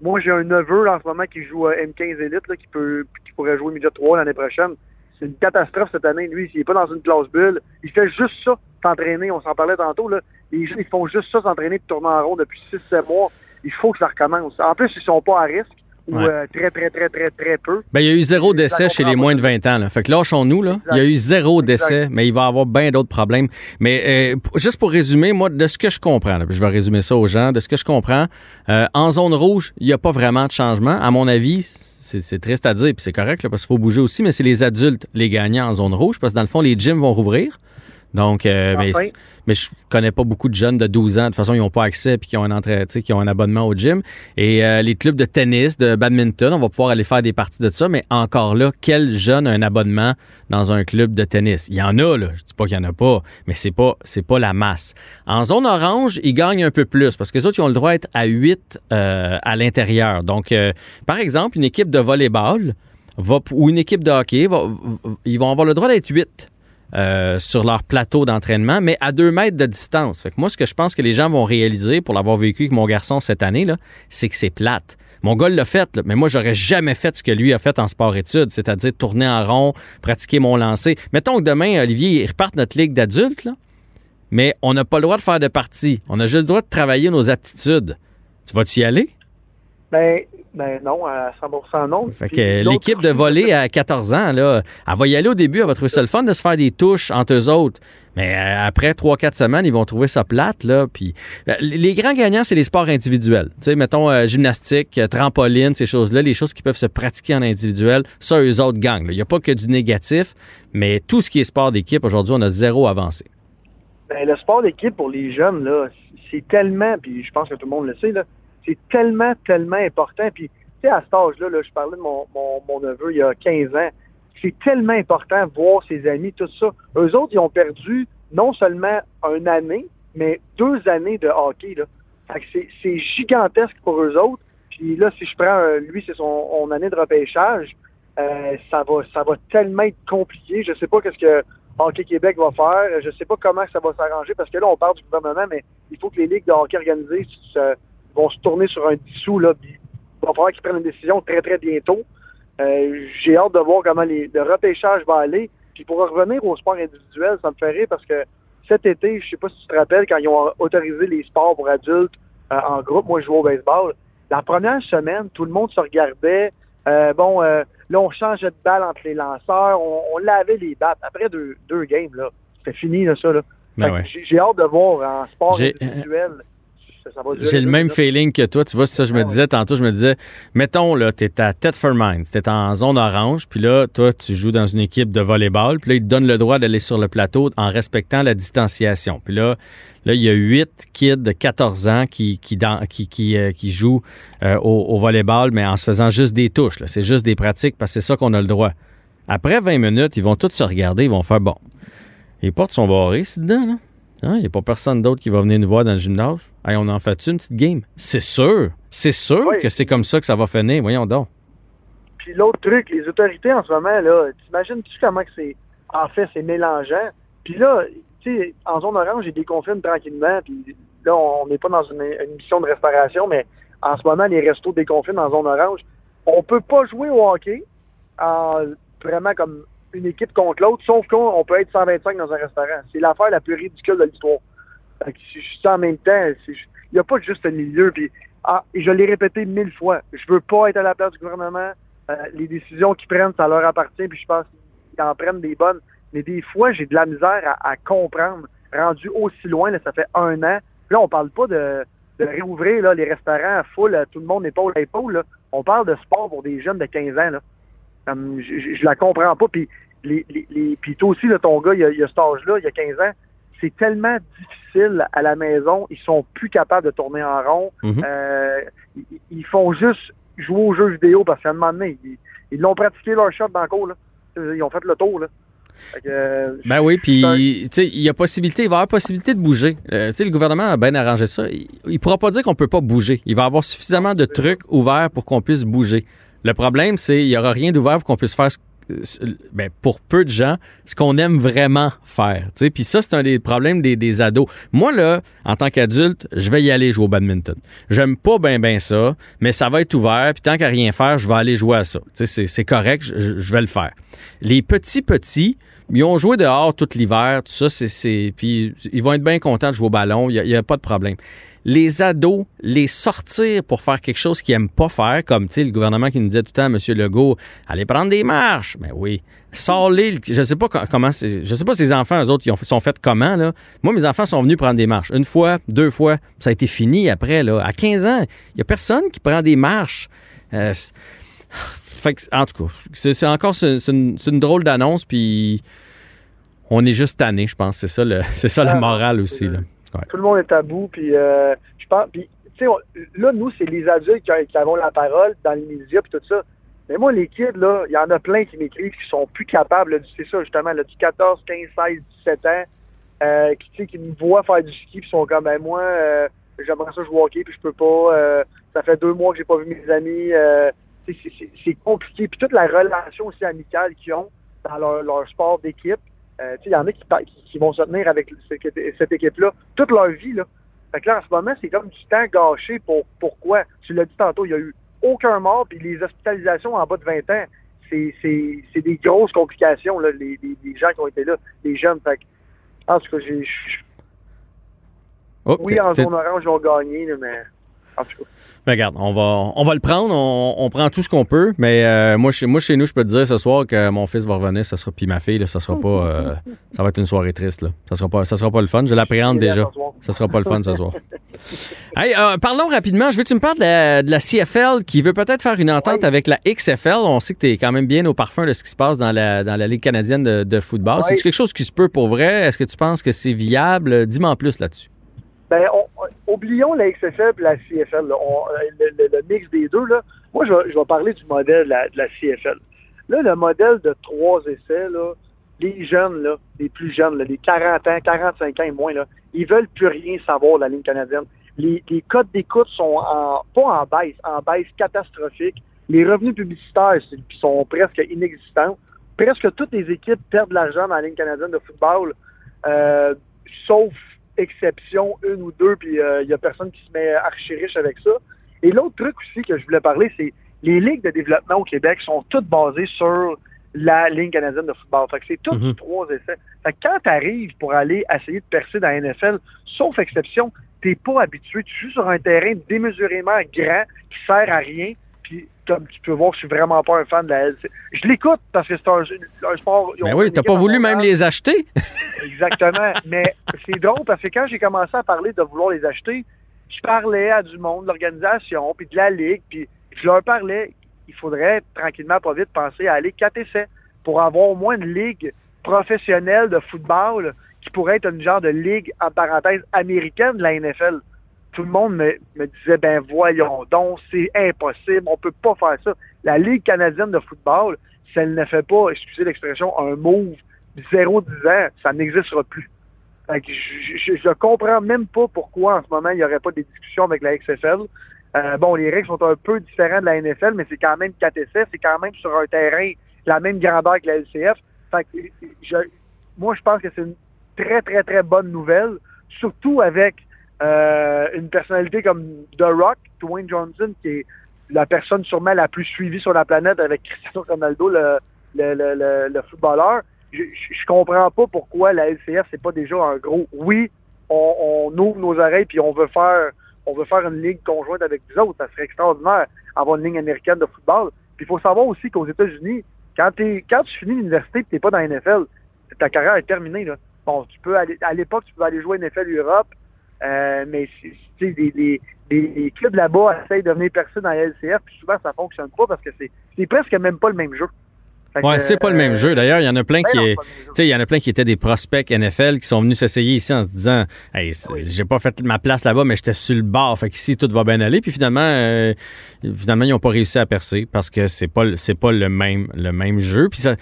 moi, j'ai un neveu en ce moment qui joue à M15 Elite, là, qui, peut, qui pourrait jouer Midget 3 l'année prochaine. C'est une catastrophe cette année. Lui, il n'est pas dans une classe bulle. Il fait juste ça, s'entraîner. On s'en parlait tantôt. Là. Les jeunes, ils font juste ça, s'entraîner, de tourner en rond depuis 6-7 mois. Il faut que ça recommence. En plus, ils sont pas à risque ou euh, très, très, très, très, très peu. Ben, il y a eu zéro décès chez les moins de 20 ans. Là. Fait que lâchons-nous. Là. Il y a eu zéro décès, mais il va y avoir bien d'autres problèmes. Mais euh, juste pour résumer, moi, de ce que je comprends, je vais résumer ça aux gens, de ce que je comprends, euh, en zone rouge, il n'y a pas vraiment de changement. À mon avis, c'est triste à dire, puis c'est correct, parce qu'il faut bouger aussi, mais c'est les adultes, les gagnants en zone rouge, parce que dans le fond, les gyms vont rouvrir. Donc, euh, mais, mais, je connais pas beaucoup de jeunes de 12 ans. De toute façon, ils n'ont pas accès puis qui ont un entrée, qui ont un abonnement au gym. Et euh, les clubs de tennis, de badminton, on va pouvoir aller faire des parties de ça. Mais encore là, quel jeune a un abonnement dans un club de tennis? Il y en a là. Je dis pas qu'il y en a pas, mais c'est pas c'est pas la masse. En zone orange, ils gagnent un peu plus parce que les autres ils ont le droit d'être à 8 euh, à l'intérieur. Donc, par exemple, une équipe de volleyball va ou une équipe de hockey, va, ils vont avoir le droit d'être 8 euh, sur leur plateau d'entraînement, mais à deux mètres de distance. Fait que moi, ce que je pense que les gens vont réaliser pour l'avoir vécu avec mon garçon cette année, c'est que c'est plate. Mon gars l'a fait, mais moi, j'aurais jamais fait ce que lui a fait en sport-études, c'est-à-dire tourner en rond, pratiquer mon lancer. Mettons que demain, Olivier, il reparte notre ligue d'adultes, mais on n'a pas le droit de faire de partie. On a juste le droit de travailler nos aptitudes. Tu vas-tu y aller? Ben, ben non, à 100 non. Fait que l'équipe de volley à 14 ans, là, elle va y aller au début, elle va trouver ça le fun de se faire des touches entre eux autres. Mais euh, après 3-4 semaines, ils vont trouver ça plate. Là, puis, euh, les grands gagnants, c'est les sports individuels. Tu sais, mettons euh, gymnastique, trampoline, ces choses-là, les choses qui peuvent se pratiquer en individuel, ça, eux autres gagnent. Il n'y a pas que du négatif, mais tout ce qui est sport d'équipe, aujourd'hui, on a zéro avancé. Ben, le sport d'équipe pour les jeunes, là, c'est tellement, puis je pense que tout le monde le sait, là, c'est tellement, tellement important. Puis, tu sais, à cet âge-là, là, je parlais de mon, mon, neveu il y a 15 ans. C'est tellement important de voir ses amis, tout ça. Eux autres, ils ont perdu non seulement une année, mais deux années de hockey. Là. c'est gigantesque pour eux autres. Puis là, si je prends, euh, lui, c'est son, année de repêchage, euh, ça va ça va tellement être compliqué. Je sais pas qu'est-ce que Hockey Québec va faire. Je sais pas comment ça va s'arranger parce que là, on parle du gouvernement, mais il faut que les ligues de hockey organisées se, vont se tourner sur un dissous. Là, il va falloir qu'ils prennent une décision très, très bientôt. Euh, j'ai hâte de voir comment les, le repêchage va aller. Puis pour revenir au sport individuel, ça me fait rire parce que cet été, je sais pas si tu te rappelles, quand ils ont autorisé les sports pour adultes euh, en groupe, moi je joue au baseball, la première semaine, tout le monde se regardait. Euh, bon, là, on changeait de balle entre les lanceurs, on, lavait les battes. Après deux, deux games, là, c'était fini, là, ça. Là. Ben j'ai hâte de voir en sport individuel j'ai le même feeling que toi. Tu vois, c'est ça je me ah disais tantôt. Je me disais, mettons, là, t'es à Thetford tu t'es en zone orange, puis là, toi, tu joues dans une équipe de volleyball, puis là, ils te donnent le droit d'aller sur le plateau en respectant la distanciation. Puis là, là, il y a huit kids de 14 ans qui, qui, qui, qui, euh, qui jouent euh, au, au, volleyball, mais en se faisant juste des touches. C'est juste des pratiques parce que c'est ça qu'on a le droit. Après 20 minutes, ils vont tous se regarder, ils vont faire bon. Les portes sont barrées, c'est dedans, là. Il hein, n'y a pas personne d'autre qui va venir nous voir dans le gymnase. Hey, on en fait une petite game? C'est sûr. C'est sûr que c'est comme ça que ça va finir. Voyons donc. Puis l'autre truc, les autorités en ce moment, là, t'imagines-tu comment que c'est. En fait, c'est mélangeant? Puis là, tu sais, en zone orange, j'ai déconfine tranquillement. Puis là, on n'est pas dans une, mission de restauration, mais en ce moment, les restos déconfinent en zone orange. On peut pas jouer au hockey en, vraiment comme une équipe contre l'autre, sauf qu'on peut être 125 dans un restaurant. C'est l'affaire la plus ridicule de l'histoire. Je en même temps, il n'y a pas juste un milieu. Puis, ah, je l'ai répété mille fois, je veux pas être à la place du gouvernement. Euh, les décisions qu'ils prennent, ça leur appartient, puis je pense qu'ils en prennent des bonnes. Mais des fois, j'ai de la misère à, comprendre. Rendu aussi loin, là, ça fait un an. Là, on parle pas de, réouvrir là, les restaurants à full, tout le monde épaule à épaule. On parle de sport pour des jeunes de 15 ans. Là je, la comprends pas. Puis, les, les, puis toi aussi, ton gars, il y a, cet âge-là, il y a 15 ans, c'est tellement difficile à la maison, ils sont plus capables de tourner en rond. Mhm. Euh, ils, ils font juste jouer aux jeux vidéo parce qu'à un moment donné, ils l'ont pratiqué leur shot dans le cours. Là. Ils ont fait le tour. Là. Que, euh, Ben oui, puis il y a possibilité, il va y avoir possibilité de bouger. Euh, tu sais, le gouvernement a bien arrangé ça. Il, il pourra pas dire qu'on peut pas bouger. Il va y avoir suffisamment de trucs ouverts pour qu'on puisse bouger. Le problème, c'est il y aura rien d'ouvert pour qu'on puisse faire ben, pour peu de gens ce qu'on aime vraiment faire. Puis ça, c'est un des problèmes des, ados. Moi, là, en tant qu'adulte, je vais y aller jouer au badminton. J'aime pas bien ben ça, mais ça va être ouvert. Puis tant qu'à rien faire, je vais aller jouer à ça. C'est correct, je, vais le faire. Les petits petits, ils ont joué dehors tout l'hiver, tout ça, c'est- c'est. Puis ils vont être bien contents de jouer au ballon, il n'y a, pas de problème. Les ados, les sortir pour faire quelque chose qu'ils n'aiment pas faire, comme le gouvernement qui nous disait tout le temps, M. Legault, allez prendre des marches. Ben oui. Sors-les. Je sais pas co- comment. Je sais pas si les enfants, eux autres, ils ont, sont faits comment, là. Moi, mes enfants sont venus prendre des marches. Une fois, deux fois. Ça a été fini après, là. À 15 ans, il n'y a personne qui prend des marches. Euh, fait que, en tout cas, c'est encore c'est une, drôle d'annonce, puis on est juste tanné, je pense. C'est ça, le, c'est ça la Ah, morale aussi. Là. Tout le monde est à bout. Puis, euh, je pense, puis, on- là, nous, c'est les adultes qui, avons la parole dans les médias puis tout ça. Mais moi, les kids, là, il y en a plein qui m'écrivent qui sont plus capables, c'est ça, justement, là, du 14, 15, 16, 17 ans, euh, qui, qui me voient faire du ski puis sont comme, ben, moi, euh, j'aimerais ça jouer au hockey puis je peux pas. euh, ça fait deux mois que j'ai pas vu mes amis. euh, c'est- compliqué. Puis toute la relation aussi amicale qu'ils ont dans leur sport d'équipe. Euh, il y en a qui, qui, qui vont se tenir avec cette, cette équipe-là toute leur vie. Là. Fait que là, en ce moment, c'est comme du temps gâché pour pourquoi? Tu l'as dit tantôt, il y a eu aucun mort, puis les hospitalisations en bas de 20 ans, c'est, des grosses complications, là, les, les, les gens qui ont été là, les jeunes. Fait que, en tout cas, j'ai, Oh, oui, en zone orange, ils ont gagné, là, mais en tout cas. Regarde, on va, on va le prendre, on, on prend tout ce qu'on peut, mais euh, moi, chez, moi, chez nous, je peux te dire ce soir que mon fils va revenir, ça sera, puis ma fille, là, ça sera pas, euh, ça va être une soirée triste, là. Ça sera pas, ça sera pas le fun, je l'appréhende déjà. Ça sera pas le fun ce soir. Hey, euh, parlons rapidement. Je veux que tu me parles de la, de la CFL qui veut peut-être faire une entente Oui. avec la XFL. On sait que tu es quand même bien au parfum de ce qui se passe dans la, dans la Ligue canadienne de, de football. Oui. C'est quelque chose qui se peut pour vrai? Est-ce que tu penses que c'est viable? Dis-moi en plus là-dessus. Ben, on- on- oublions la XFL et la CFL. là. Euh, le, mix des deux, là. moi, je vais, parler du modèle de la, CFL. Là, le modèle de trois essais, là, les jeunes, là, les plus jeunes, là, les 40 ans, 45 ans et moins, là, ils veulent plus rien savoir de la ligne canadienne. Les, codes d'écoute sont en, pas en baisse, en baisse catastrophique. Les revenus publicitaires sont presque inexistants. Presque toutes les équipes perdent de l'argent dans la ligne canadienne de football, euh, sauf exception, une ou deux, puis il n'y a personne qui se met archi riche avec ça. Et l'autre truc aussi que je voulais parler, c'est les ligues de développement au Québec sont toutes basées sur la ligne canadienne de football. Fait que c'est tout Mhm. du trois essais. Fait que quand tu arrives pour aller essayer de percer dans la NFL, sauf exception, t'es pas habitué. Tu joues sur un terrain démesurément grand qui sert à rien. Puis comme tu peux voir, je suis vraiment pas un fan de la LC. Je l'écoute parce que c'est un, un sport. ils Ben oui, t'as pas voulu même les acheter? Exactement. Mais c'est drôle parce que quand j'ai commencé à parler de vouloir les acheter, je parlais à du monde de l'organisation, puis de la ligue, puis je leur parlais, il faudrait tranquillement, pas vite, penser à aller 4 essais pour avoir au moins une ligue professionnelle de football qui pourrait être une genre de ligue, en parenthèse, américaine de la NFL. Tout le monde me, me disait, ben voyons donc, c'est impossible, on peut pas faire ça. La Ligue canadienne de football, si elle ne fait pas, excusez l'expression, un move 0-10 ans, ça n'existera plus. Fait que je, je, je comprends même pas pourquoi en ce moment il n'y aurait pas des discussions avec la XFL. Euh, bon, les règles sont un peu différentes de la NFL, mais c'est quand même 4 essais, c'est quand même sur un terrain la même grandeur que la LCF. Fait que je, moi, je pense que c'est une très, très, très bonne nouvelle, surtout avec euh, une personnalité comme The Rock, Dwayne Johnson, qui est la personne sûrement la plus suivie sur la planète avec Cristiano Ronaldo, le, le, le, le, le footballeur. Je, je, comprends pas pourquoi la LCF, c'est pas déjà un gros oui, on, on ouvre nos oreilles puis on veut faire on veut faire une ligue conjointe avec vous autres. Ça serait extraordinaire avoir une ligne américaine de football. Puis il faut savoir aussi qu'aux États-Unis, quand, t'es, quand tu finis l'université et tu n'es pas dans la NFL, ta carrière est terminée. Là. Bon, tu peux aller, à l'époque, tu pouvais aller jouer NFL Europe, euh, mais des, des, des clubs là-bas essayent de venir percer dans la LCF, puis souvent ça fonctionne pas parce que c'est, c'est presque même pas le même jeu. ouais, c'est pas le même jeu. D'ailleurs, il y en a plein ben qui, il y en a plein qui étaient des prospects NFL qui sont venus s'essayer ici en se disant, hey, j'ai pas fait ma place là-bas, mais j'étais sur le bord. Fait qu'ici tout va bien aller. Puis finalement, euh, finalement, ils ont pas réussi à percer parce que c'est pas, c'est pas le même, le même jeu. Puis ça, tu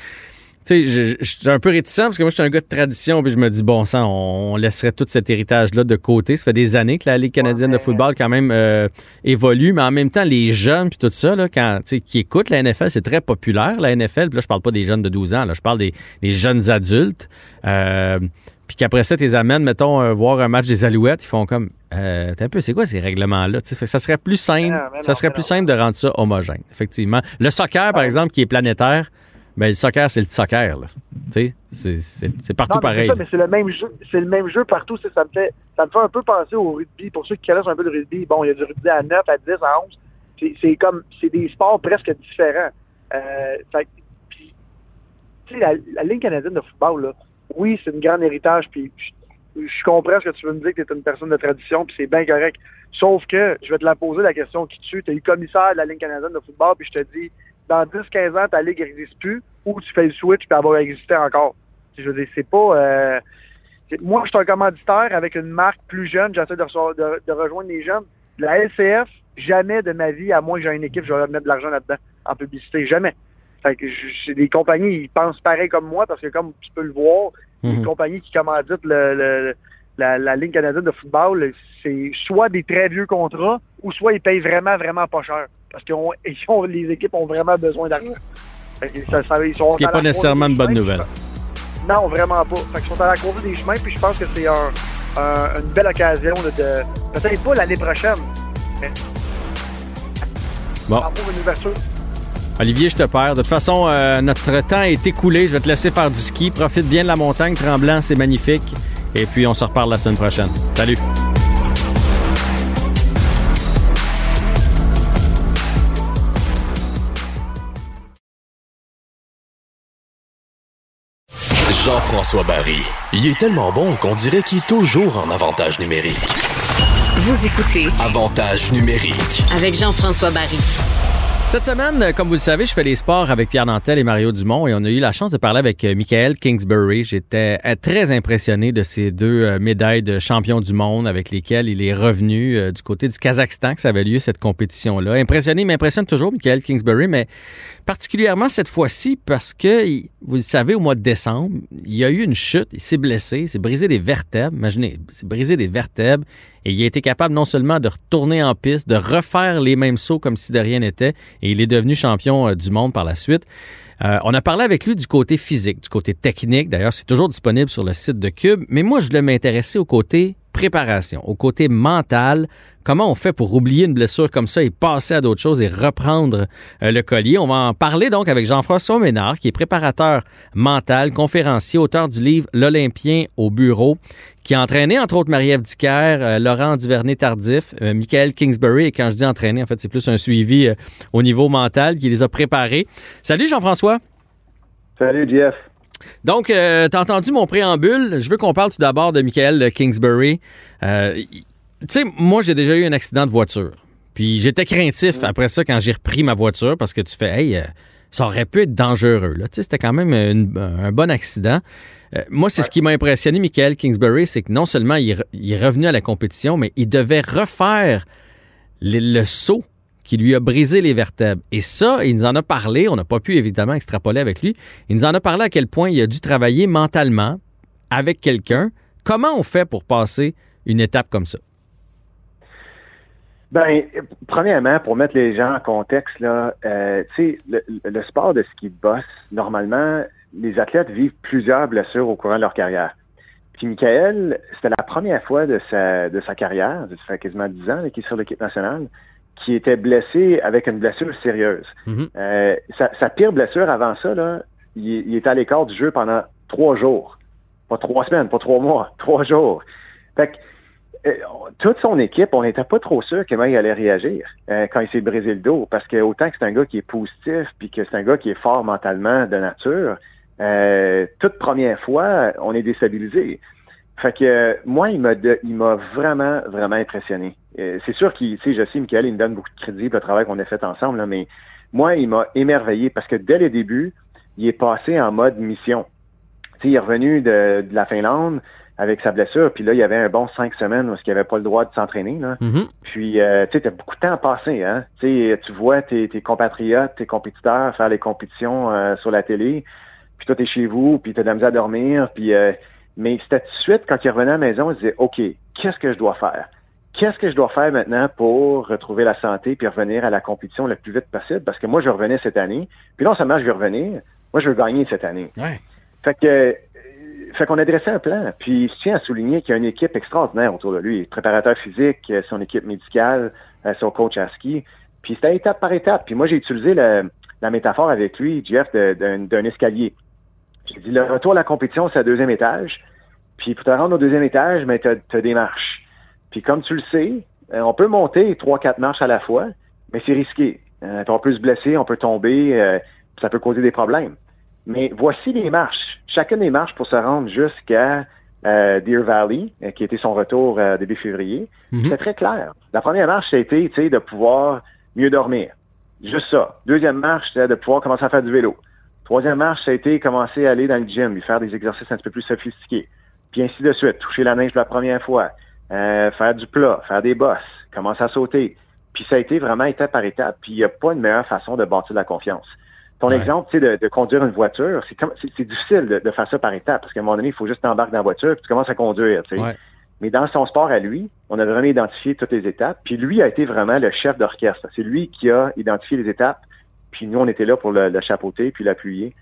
sais, je, suis un peu réticent parce que moi, je suis un gars de tradition, puis je me dis, bon sang, on, laisserait tout cet héritage-là de côté. Ça fait des années que la Ligue canadienne de football, quand même, euh, évolue, mais en même temps, les jeunes, puis tout ça, là, quand, qui écoutent la NFL, c'est très populaire, la NFL. Puis là, je parle pas des jeunes de 12 ans, là, je parle des, jeunes adultes. Euh, puis qu'après ça, tu les amènes, mettons, euh, voir un match des Alouettes, ils font comme, euh, un peu, c'est quoi ces règlements-là? Ça serait plus simple, ça serait plus simple de rendre ça homogène, effectivement. Le soccer, par exemple, qui est planétaire, ben, le soccer, c'est le soccer. Là. C'est partout pareil. mais c'est le même jeu. C'est le même jeu partout. Ça me, fait, ça me fait un peu penser au rugby. Pour ceux qui connaissent un peu le rugby, bon, il y a du rugby à 9, à 10, à 11. C'est comme c'est des sports presque différents. Euh, puis, la, la Ligue canadienne de football, là, oui, c'est un grand héritage, puis je, comprends ce que tu veux me dire que tu es une personne de tradition, puis c'est bien correct. Sauf que je vais te la poser la question qui tue. Tu es eu commissaire de la Ligue canadienne de football, puis je te dis dans 10-15 ans, ta ligue n'existe plus, ou tu fais le switch puis elle va exister encore. Je veux dire, c'est pas. Euh, moi, je suis un commanditaire avec une marque plus jeune, j'essaie de, de, rejoindre les jeunes. La LCF, jamais de ma vie, à moins que j'ai une équipe, je vais mettre de l'argent là-dedans en publicité. Jamais. Fait que je, les compagnies, ils pensent pareil comme moi parce que comme tu peux le voir, les mhm. compagnies qui commanditent le, la, la Ligue canadienne de football, c'est soit des très vieux contrats ou soit ils payent vraiment, vraiment pas cher. Parce que les équipes ont vraiment besoin d'argent. Ce qui n'est pas nécessairement une bonne nouvelle. Non, vraiment pas. Fait ils sont à la course des chemins, puis je pense que c'est une belle occasion de. Peut-être pas l'année prochaine, mais. Bon. Olivier, je te perds. De toute façon, euh, notre temps est écoulé. Je vais te laisser faire du ski. Profite bien de la montagne. Tremblant, c'est magnifique. Et puis, on se reparle la semaine prochaine. Salut. Jean-François Barry. Il est tellement bon qu'on dirait qu'il est toujours en avantage numérique. Vous écoutez Avantage numérique avec Jean-François Barry. Cette semaine, comme vous le savez, je fais les sports avec Pierre Nantel et Mario Dumont et on a eu la chance de parler avec euh, Michael Kingsbury. J'étais euh, très impressionné de ces deux euh, médailles de champion du monde avec lesquelles il est revenu du côté du Kazakhstan que ça avait lieu cette compétition-là. Impressionné, il m'impressionne toujours Michael Kingsbury, mais particulièrement cette fois-ci parce que, vous le savez, au mois de décembre, il y a eu une chute, il s'est blessé, il s'est brisé des vertèbres. Imaginez, il s'est brisé des vertèbres et il a été capable non seulement de retourner en piste, de refaire les mêmes sauts comme si de rien n'était et il est devenu champion euh, du monde par la suite. Euh, on a parlé avec lui du côté physique, du côté technique. D'ailleurs, c'est toujours disponible sur le site de Cube. Mais moi, je voulais m'intéresser au côté préparation, au côté mental. Comment on fait pour oublier une blessure comme ça et passer à d'autres choses et reprendre euh, le collier? On va en parler donc avec Jean-François Ménard, qui est préparateur mental, conférencier, auteur du livre L'Olympien au bureau, qui a entraîné entre autres Marie-Ève Dicker, euh, Laurent Duvernay-Tardif, euh, Michael Kingsbury. Et quand je dis entraîner, en fait, c'est plus un suivi au niveau mental qui les a préparés. Salut Jean-François. Salut Jeff. Donc, euh, tu as entendu mon préambule. Je veux qu'on parle tout d'abord de Michael Kingsbury. Euh, tu sais, moi, j'ai déjà eu un accident de voiture. Puis j'étais craintif après ça quand j'ai repris ma voiture parce que tu fais, hey, euh, ça aurait pu être dangereux. Là. C'était quand même un bon accident. moi, c'est ce qui m'a impressionné, Michael Kingsbury, c'est que non seulement il, est revenu à la compétition, mais il devait refaire le saut qui lui a brisé les vertèbres. Et ça, il nous en a parlé, on n'a pas pu évidemment extrapoler avec lui, il nous en a parlé à quel point il a dû travailler mentalement avec quelqu'un. Comment on fait pour passer une étape comme ça? Ben, premièrement, pour mettre les gens en contexte, là, euh, tu sais, le, sport de ski de boss, normalement, les athlètes vivent plusieurs blessures au courant de leur carrière. Puis Michael, c'était la première fois de sa, de sa carrière, ça fait quasiment 10 ans qu'il est sur l'équipe nationale, qui était blessé avec une blessure sérieuse. Mhm. Euh, sa, pire blessure avant ça, là, il, il était à l'écart du jeu pendant trois jours. Pas trois semaines, pas trois mois, trois jours. Fait que, toute son équipe, on n'était pas trop sûr comment il allait réagir euh, quand il s'est brisé le dos. Parce que autant que c'est un gars qui est positif, puis que c'est un gars qui est fort mentalement de nature, toute première fois, on est déstabilisé. Fait que moi, il m'a vraiment, vraiment impressionné. Euh, c'est sûr qu'il, tu sais, je sais, Michael, il me donne beaucoup de crédit pour le travail qu'on a fait ensemble, mais moi, il m'a émerveillé parce que dès le début, il est passé en mode mission. sais, il est revenu de, la Finlande avec sa blessure, puis là, il y avait un bon cinq semaines où il n'avait pas le droit de s'entraîner. Mm-hmm. Puis, euh, tu sais, as beaucoup de temps à passer. Hein? tu vois tes, tes, compatriotes, tes compétiteurs faire les compétitions euh, sur la télé, puis toi, tu es chez vous, puis tu as de la misère à dormir, puis... Euh, mais c'était tout de suite, quand il revenait à la maison, il disait, OK, qu'est-ce que je dois faire? Qu'est-ce que je dois faire maintenant pour retrouver la santé puis revenir à la compétition le plus vite possible? Parce que moi, je revenais cette année. Puis non seulement je vais revenir, moi, je veux gagner cette année. Ouais. Fait que fait qu'on a dressé un plan. Puis je tiens à souligner qu'il y a une équipe extraordinaire autour de lui. Préparateur physique, son équipe médicale, euh, son coach à ski. Puis c'était étape par étape. Puis moi, j'ai utilisé la métaphore avec lui, Jeff, d'un escalier. J'ai dit, le retour à la compétition, c'est à deuxième étage. Puis pour te rendre au deuxième étage, mais tu as, des marches. Puis comme tu le sais, euh, on peut monter trois, quatre marches à la fois, mais c'est risqué. Euh, on peut se blesser, on peut tomber, euh, ça peut causer des problèmes. Mais voici les marches. Chacune des marches pour se rendre jusqu'à Deer Valley, qui était son retour début février. Mhm. C'est très clair. La première marche, ça a été de pouvoir mieux dormir. Juste ça. Deuxième marche, c'était de pouvoir commencer à faire du vélo. Troisième marche, ça a été commencer à aller dans le gym, lui faire des exercices un petit peu plus sophistiqués. Puis ainsi de suite. Toucher la neige pour la première fois, euh, faire du plat, faire des bosses, commencer à sauter. Puis ça a été vraiment étape par étape. Puis il n'y a pas une meilleure façon de bâtir de la confiance. Ton exemple, tu sais, de, conduire une voiture, c'est c'est difficile de, faire ça par étapes parce qu'à un moment donné, il faut juste t'embarquer dans la voiture puis tu commences à conduire. Tu sais. Mais dans son sport à lui, on a vraiment identifié toutes les étapes. Puis lui a été vraiment le chef d'orchestre. C'est lui qui a identifié les étapes puis nous, on était là pour le, chapeauter, puis l'appuyer.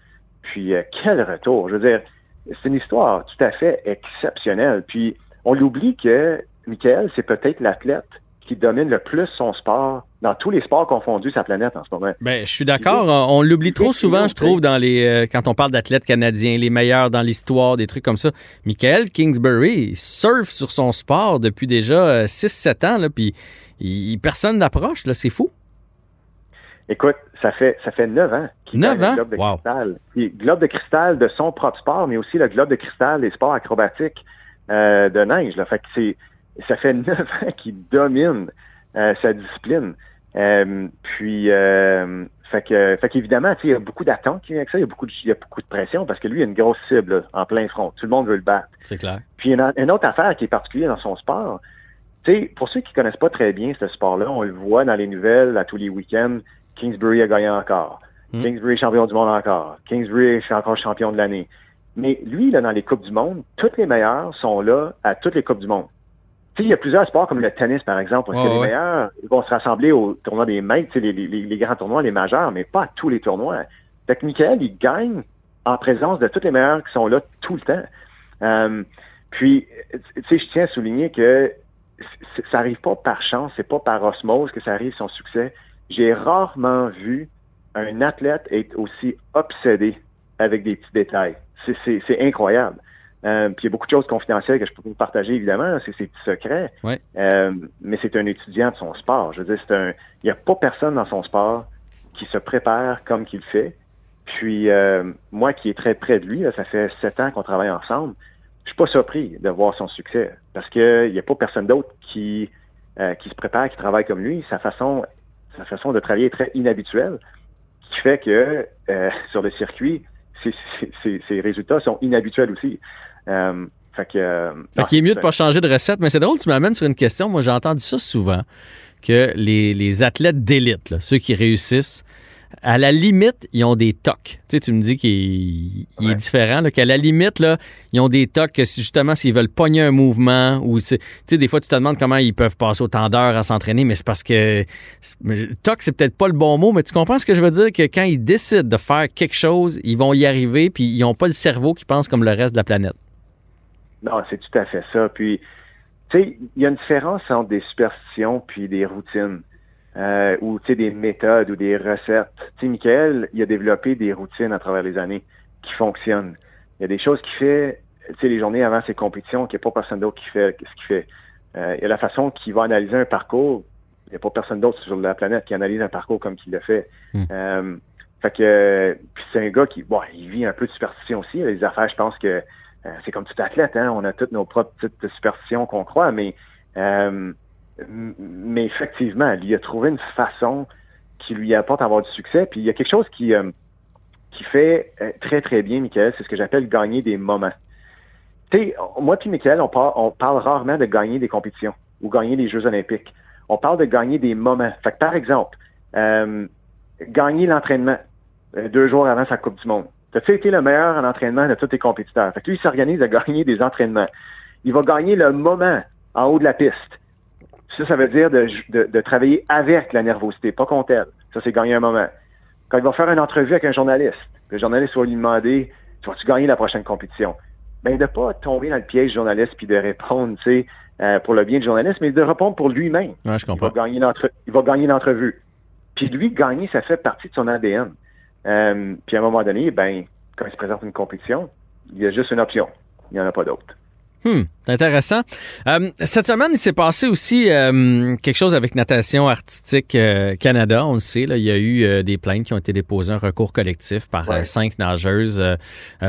Puis euh, quel retour! Je veux dire, c'est une histoire tout à fait exceptionnelle. Puis on l'oublie que Michael, c'est peut-être l'athlète qui domine le plus son sport dans tous les sports confondus sa planète en ce moment. Ben, je suis d'accord. On l'oublie trop souvent, je trouve, dans les euh, quand on parle d'athlètes canadiens, les meilleurs dans l'histoire, des trucs comme ça. Michael Kingsbury il surfe sur son sport depuis déjà 6-7 euh, ans, puis personne n'approche. C'est fou. Écoute, ça fait ça fait neuf ans qu'il a le globe de cristal. globe de cristal de son propre sport, mais aussi le globe de cristal des sports acrobatiques euh, de neige. Là. Fait que c'est ça fait neuf ans qu'il domine euh, sa discipline. Euh, puis fait que fait qu'évidemment, il y a beaucoup d'attentes avec ça, il y a beaucoup de il y a beaucoup de pression parce que lui, il a une grosse cible en plein front. Tout le monde veut le battre. C'est clair. Puis une, une autre affaire qui est particulière dans son sport, tu sais, pour ceux qui connaissent pas très bien ce sport-là, on le voit dans les nouvelles à tous les week-ends. Kingsbury a gagné encore. Hmm. Kingsbury est champion du monde encore. Kingsbury est encore champion de l'année. Mais lui, là, dans les Coupes du Monde, toutes les meilleurs sont là à toutes les Coupes du Monde. Tu sais, il y a plusieurs sports comme le tennis, par exemple, parce que les meilleurs vont se rassembler au tournoi des maîtres, les, les, les, grands tournois, les majeurs, mais pas à tous les tournois. Fait que Michael, il gagne en présence de tous les meilleurs qui sont là tout le temps. Euh, puis, tu sais, je tiens à souligner que ça arrive pas par chance, c'est pas par osmose que ça arrive son succès. J'ai rarement vu un athlète être aussi obsédé avec des petits détails. C'est incroyable. Euh, puis il y a beaucoup de choses confidentielles que je peux vous partager, évidemment, c'est ses petits secrets. Euh, mais c'est un étudiant de son sport. Je veux dire, c'est un. Il n'y a pas personne dans son sport qui se prépare comme qu'il fait. Puis euh, moi qui est très près de lui, ça fait sept ans qu'on travaille ensemble, je suis pas surpris de voir son succès. Parce qu'il n'y a pas personne d'autre qui, qui se prépare, qui travaille comme lui. Sa façon sa façon de travailler est très inhabituelle, qui fait que euh, sur le circuit, ses, résultats sont inhabituels aussi. Euh, fait que, euh, fait qu'il est mieux de pas changer de recette, mais c'est drôle, tu m'amènes sur une question. Moi, j'ai entendu ça souvent, que les, les athlètes d'élite, ceux qui réussissent, à la limite, ils ont des tocs. Tu sais, tu me dis qu'il est différent, qu'à la limite, là, ils ont des tocs que justement, s'ils veulent pogner un mouvement ou, tu sais, des fois, tu te demandes comment ils peuvent passer autant d'heures à s'entraîner, mais c'est parce que toc, c'est peut-être pas le bon mot, mais tu comprends ce que je veux dire? Que quand ils décident de faire quelque chose, ils vont y arriver, puis ils n'ont pas le cerveau qui pense comme le reste de la planète. Non, c'est tout à fait ça. Puis, tu sais, il y a une différence entre des superstitions puis des routines euh, ou des méthodes ou des recettes. Tu sais, Michael, il a développé des routines à travers les années qui fonctionnent. Il y a des choses qu'il fait, tu sais, les journées avant ses compétitions, qu'il n'y a pas personne d'autre qui fait ce qu'il fait. Euh, il y a la façon qu'il va analyser un parcours. Il n'y a pas personne d'autre sur la planète qui analyse un parcours comme qu'il le fait. Hmm. Euh, fait que puis c'est un gars qui, bon, il vit un peu de superstition aussi. Les affaires, je pense que c'est comme tout athlète, hein. On a toutes nos propres petites superstitions qu'on croit, mais euh, mais effectivement, il a trouvé une façon qui lui apporte à avoir du succès. Puis il y a quelque chose qui, euh, qu'il fait euh, très, très bien, Michael, c'est ce que j'appelle gagner des moments. Tu moi puis Michael, on, on parle rarement de gagner des compétitions ou gagner des Jeux olympiques. On parle de gagner des moments. Fait que, par exemple, euh, gagner l'entraînement euh, deux jours avant sa Coupe du Monde. Tu as été le meilleur en entraînement de tous tes compétiteurs? Fait que lui, il s'organise à gagner des entraînements. Il va gagner le moment en haut de la piste. Ça, ça veut dire de, de, travailler avec la nervosité, pas contre elle. Ça, c'est gagner un moment. Quand il va faire une entrevue avec un journaliste, le journaliste va lui demander Tu vas-tu gagner la prochaine compétition? Ben, de ne pas tomber dans le piège du journaliste puis de répondre, tu sais, euh, pour le bien du journaliste, mais de répondre pour lui-même. Ouais, je comprends. Il va gagner l'entrevue. Puis lui, gagner, ça fait partie de son ADN. Euh, puis à un moment donné, ben, quand il se présente une compétition, il y a juste une option. Il n'y en a pas d'autre. Hmm, c'est intéressant. Euh, cette semaine, il s'est passé aussi euh, quelque chose avec Natation Artistique Canada. On le sait, là, il y a eu des plaintes qui ont été déposées, un recours collectif par cinq nageuses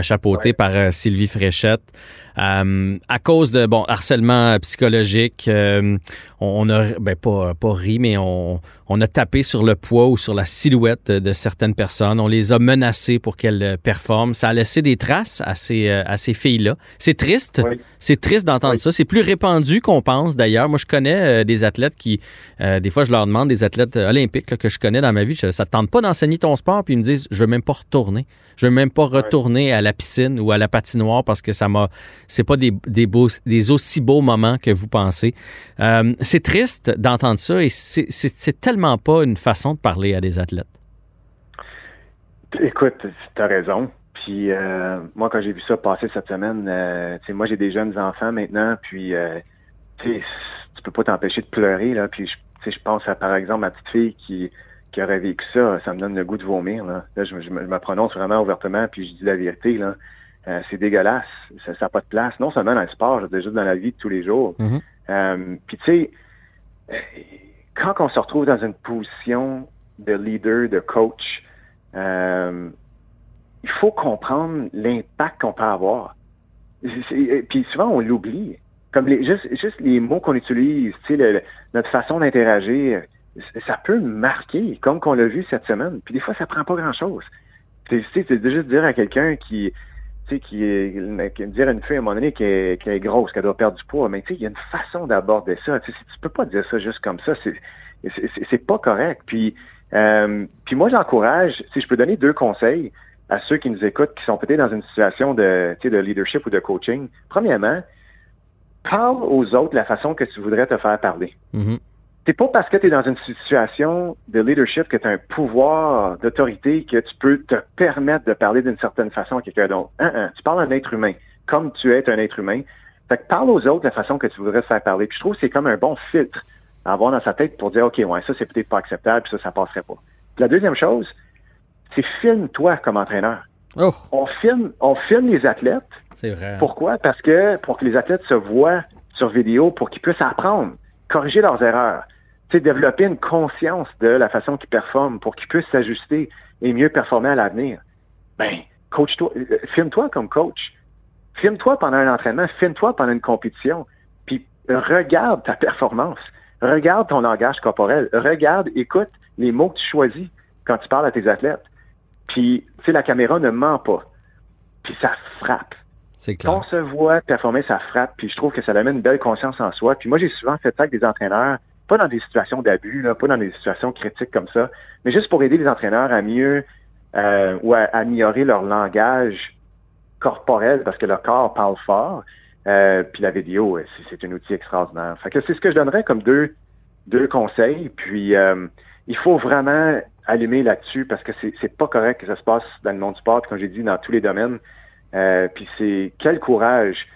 chapeautées par Sylvie Fréchette. Euh, à cause de bon harcèlement psychologique, euh, on a ben pas pas ri, mais on, on a tapé sur le poids ou sur la silhouette de, certaines personnes. On les a menacées pour qu'elles euh, performent. Ça a laissé des traces à ces à ces filles-là. C'est triste. C'est triste d'entendre ça. C'est plus répandu qu'on pense d'ailleurs. Moi, je connais des athlètes qui, des fois, je leur demande des athlètes olympiques que je connais dans ma vie, ça te tente pas d'enseigner ton sport, puis ils me disent, je veux même pas retourner. Je veux même pas retourner à la piscine ou à la patinoire parce que ça m'a c'est pas des, des, beaux, des aussi beaux moments que vous pensez. Euh, c'est triste d'entendre ça et c'est tellement pas une façon de parler à des athlètes. Écoute, tu as raison. Puis euh, moi, quand j'ai vu ça passer cette semaine, euh, moi j'ai des jeunes enfants maintenant, puis tu peux pas t'empêcher de pleurer. Là, puis je pense à par exemple ma petite fille qui, qui aurait vécu ça, ça me donne le goût de vomir. Là, je, je, me prononce vraiment ouvertement, puis je dis la vérité. Là. Euh, c'est dégueulasse. Ça n'a pas de place. Non seulement dans le sport, je juste dans la vie de tous les jours. Mm-hmm. Euh, puis tu sais, euh, quand on se retrouve dans une position de leader, de coach, il faut comprendre l'impact qu'on peut avoir. Puis souvent, on l'oublie. Comme les, juste, les mots qu'on utilise, notre façon d'interagir, ça peut marquer, comme qu'on l'a vu cette semaine. Puis des fois, ça prend pas grand-chose. C'est juste dire à quelqu'un qui, tu qui dire à une fille à un moment donné qu'elle est grosse, qu'elle doit perdre du poids, mais tu sais, il y a une façon d'aborder ça. Tu sais, tu peux pas dire ça juste comme ça. C'est, pas correct. Puis, euh, puis moi, j'encourage, si je peux donner deux conseils à ceux qui nous écoutent, qui sont peut-être dans une situation de, de leadership ou de coaching. Premièrement, parle aux autres de la façon que tu voudrais te faire parler. Mm-hmm c'est pas parce que tu es dans une situation de leadership que tu as un pouvoir d'autorité que tu peux te permettre de parler d'une certaine façon à quelqu'un d'autre. Tu parles à un être humain, comme tu es un être humain. Fait que parle aux autres de la façon que tu voudrais te faire parler. Puis je trouve que c'est comme un bon filtre à avoir dans sa tête pour dire, OK, ouais, ça, c'est peut-être pas acceptable, puis ça, ça passerait pas. la deuxième chose, c'est filme-toi comme entraîneur. Oh. On filme, on filme les athlètes. C'est vrai. Pourquoi? Parce que pour que les athlètes se voient sur vidéo, pour qu'ils puissent apprendre, corriger leurs erreurs développer une conscience de la façon qu'ils performent pour qu'ils puissent s'ajuster et mieux performer à l'avenir. Ben, coach-toi, euh, filme-toi comme coach. Filme-toi pendant un entraînement, filme-toi pendant une compétition, puis regarde ta performance. Regarde ton langage corporel. Regarde, écoute les mots que tu choisis quand tu parles à tes athlètes. Puis, tu sais, la caméra ne ment pas. Puis ça frappe. C'est clair. on se voit performer, ça frappe. Puis je trouve que ça amène une belle conscience en soi. Puis moi, j'ai souvent fait ça avec des entraîneurs pas dans des situations d'abus, pas dans des situations critiques comme ça, mais juste pour aider les entraîneurs à mieux euh, ou à, améliorer leur langage corporel parce que leur corps parle fort. Euh, puis la vidéo, c'est un outil extraordinaire. Fait que c'est ce que je donnerais comme deux, deux conseils. Puis euh, il faut vraiment allumer là-dessus parce que c'est pas correct que ça se passe dans le monde du sport, comme j'ai dit, dans tous les domaines. puis c'est quel courage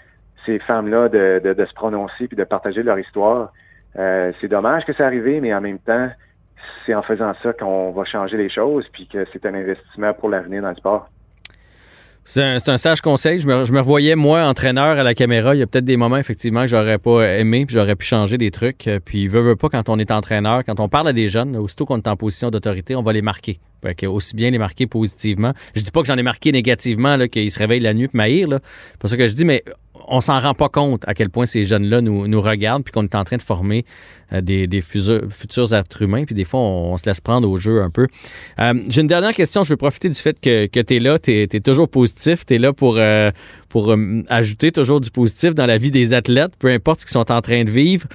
ces femmes-là de, de, se prononcer puis de partager leur histoire. Euh, c'est dommage que ça arrive, mais en même temps, c'est en faisant ça qu'on va changer les choses, puis que c'est un investissement pour l'avenir dans le sport. C'est un, sage conseil. Je me, je me, revoyais, moi, entraîneur à la caméra. Il y a peut-être des moments, effectivement, que j'aurais pas aimé, puis j'aurais pu changer des trucs. Puis, veut, veut pas, quand on est entraîneur, quand on parle à des jeunes, aussitôt qu'on est en position d'autorité, on va les marquer. Fait aussi bien les marquer positivement. Je dis pas que j'en ai marqué négativement, qu'ils se réveillent la nuit pour m'haïr, là. C'est que je dis, mais on s'en rend pas compte à quel point ces jeunes-là nous, nous regardent puis qu'on est en train de former euh, des, des futurs, futurs êtres humains. Puis des fois, on, se laisse prendre au jeu un peu. Euh, j'ai une dernière question. Je vais profiter du fait que, que tu es là. Tu es, toujours positif. Tu es là pour, euh, pour ajouter toujours du positif dans la vie des athlètes, peu importe ce qu'ils sont en train de vivre.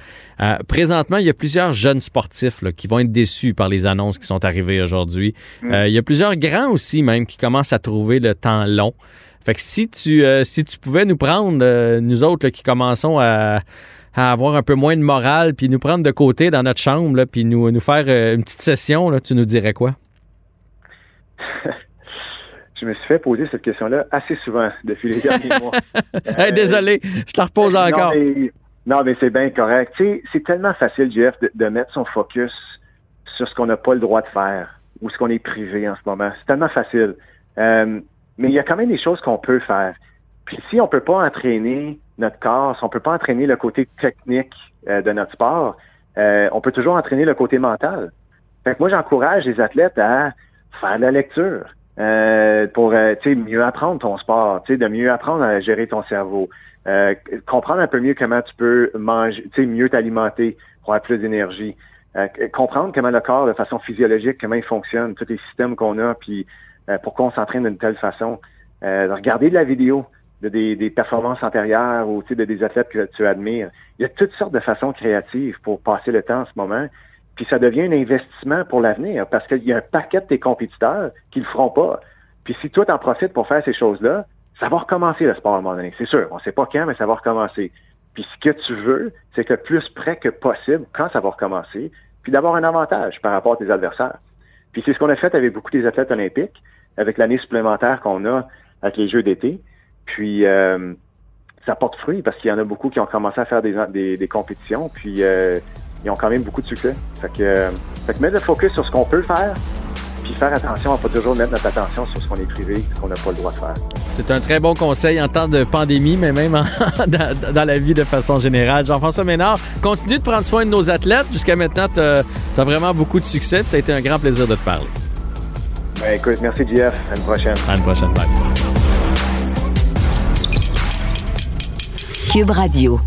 présentement, il y a plusieurs jeunes sportifs là, qui vont être déçus par les annonces qui sont arrivées aujourd'hui. Mm. il y a plusieurs grands aussi même qui commencent à trouver le temps long. Fait que si tu, si tu pouvais nous prendre, nous autres qui commençons à, à avoir un peu moins de morale, puis nous prendre de côté dans notre chambre, puis nous, nous faire euh, une petite session, là, tu nous dirais quoi? je me suis fait poser cette question-là assez souvent depuis les derniers mois. désolé, je te la repose encore. Non, mais, c'est bien correct. c'est tellement facile, Jeff, de, mettre son focus sur ce qu'on n'a pas le droit de faire ou ce qu'on est privé en ce moment. C'est tellement facile. Euh, mais il y a quand même des choses qu'on peut faire. Puis si on ne peut pas entraîner notre corps, si on peut pas entraîner le côté technique euh, de notre sport, euh, on peut toujours entraîner le côté mental. Fait que moi, j'encourage les athlètes à faire de la lecture euh, pour mieux apprendre ton sport, de mieux apprendre à gérer ton cerveau, comprendre un peu mieux comment tu peux manger, mieux t'alimenter pour avoir plus d'énergie, comprendre comment le corps, de façon physiologique, comment il fonctionne, tous les systèmes qu'on a, puis pourquoi on s'entraîne d'une telle façon. regarder de la vidéo, de des, performances antérieures ou de des athlètes que tu admires. Il y a toutes sortes de façons créatives pour passer le temps en ce moment. Puis ça devient un investissement pour l'avenir parce qu'il y a un paquet de tes compétiteurs qui le feront pas. Puis si toi t'en profites pour faire ces choses-là, ça va recommencer le sport à un moment donné. C'est sûr, on sait pas quand, mais ça va recommencer. Puis ce que tu veux, c'est que plus près que possible, quand ça va recommencer, puis d'avoir un avantage par rapport à tes adversaires. Puis c'est ce qu'on a fait avec beaucoup des athlètes olympiques, avec l'année supplémentaire qu'on a avec les Jeux d'été. Puis euh, ça porte fruit parce qu'il y en a beaucoup qui ont commencé à faire des, des, compétitions, puis euh, ils ont quand même beaucoup de succès. Fait que, euh, fait que mettre le focus sur ce qu'on peut faire, puis faire attention à pas toujours mettre notre attention sur ce qu'on est privé, ce qu'on n'a pas le droit de faire. C'est un très bon conseil en temps de pandémie, mais même dans, la vie de façon générale. Jean-François Ménard, continue de prendre soin de nos athlètes. Jusqu'à maintenant, tu as, vraiment beaucoup de succès. Ça a été un grand plaisir de te parler. Ben, écoute, merci Jeff. À une prochaine. À une prochaine. Bye. Cube Radio.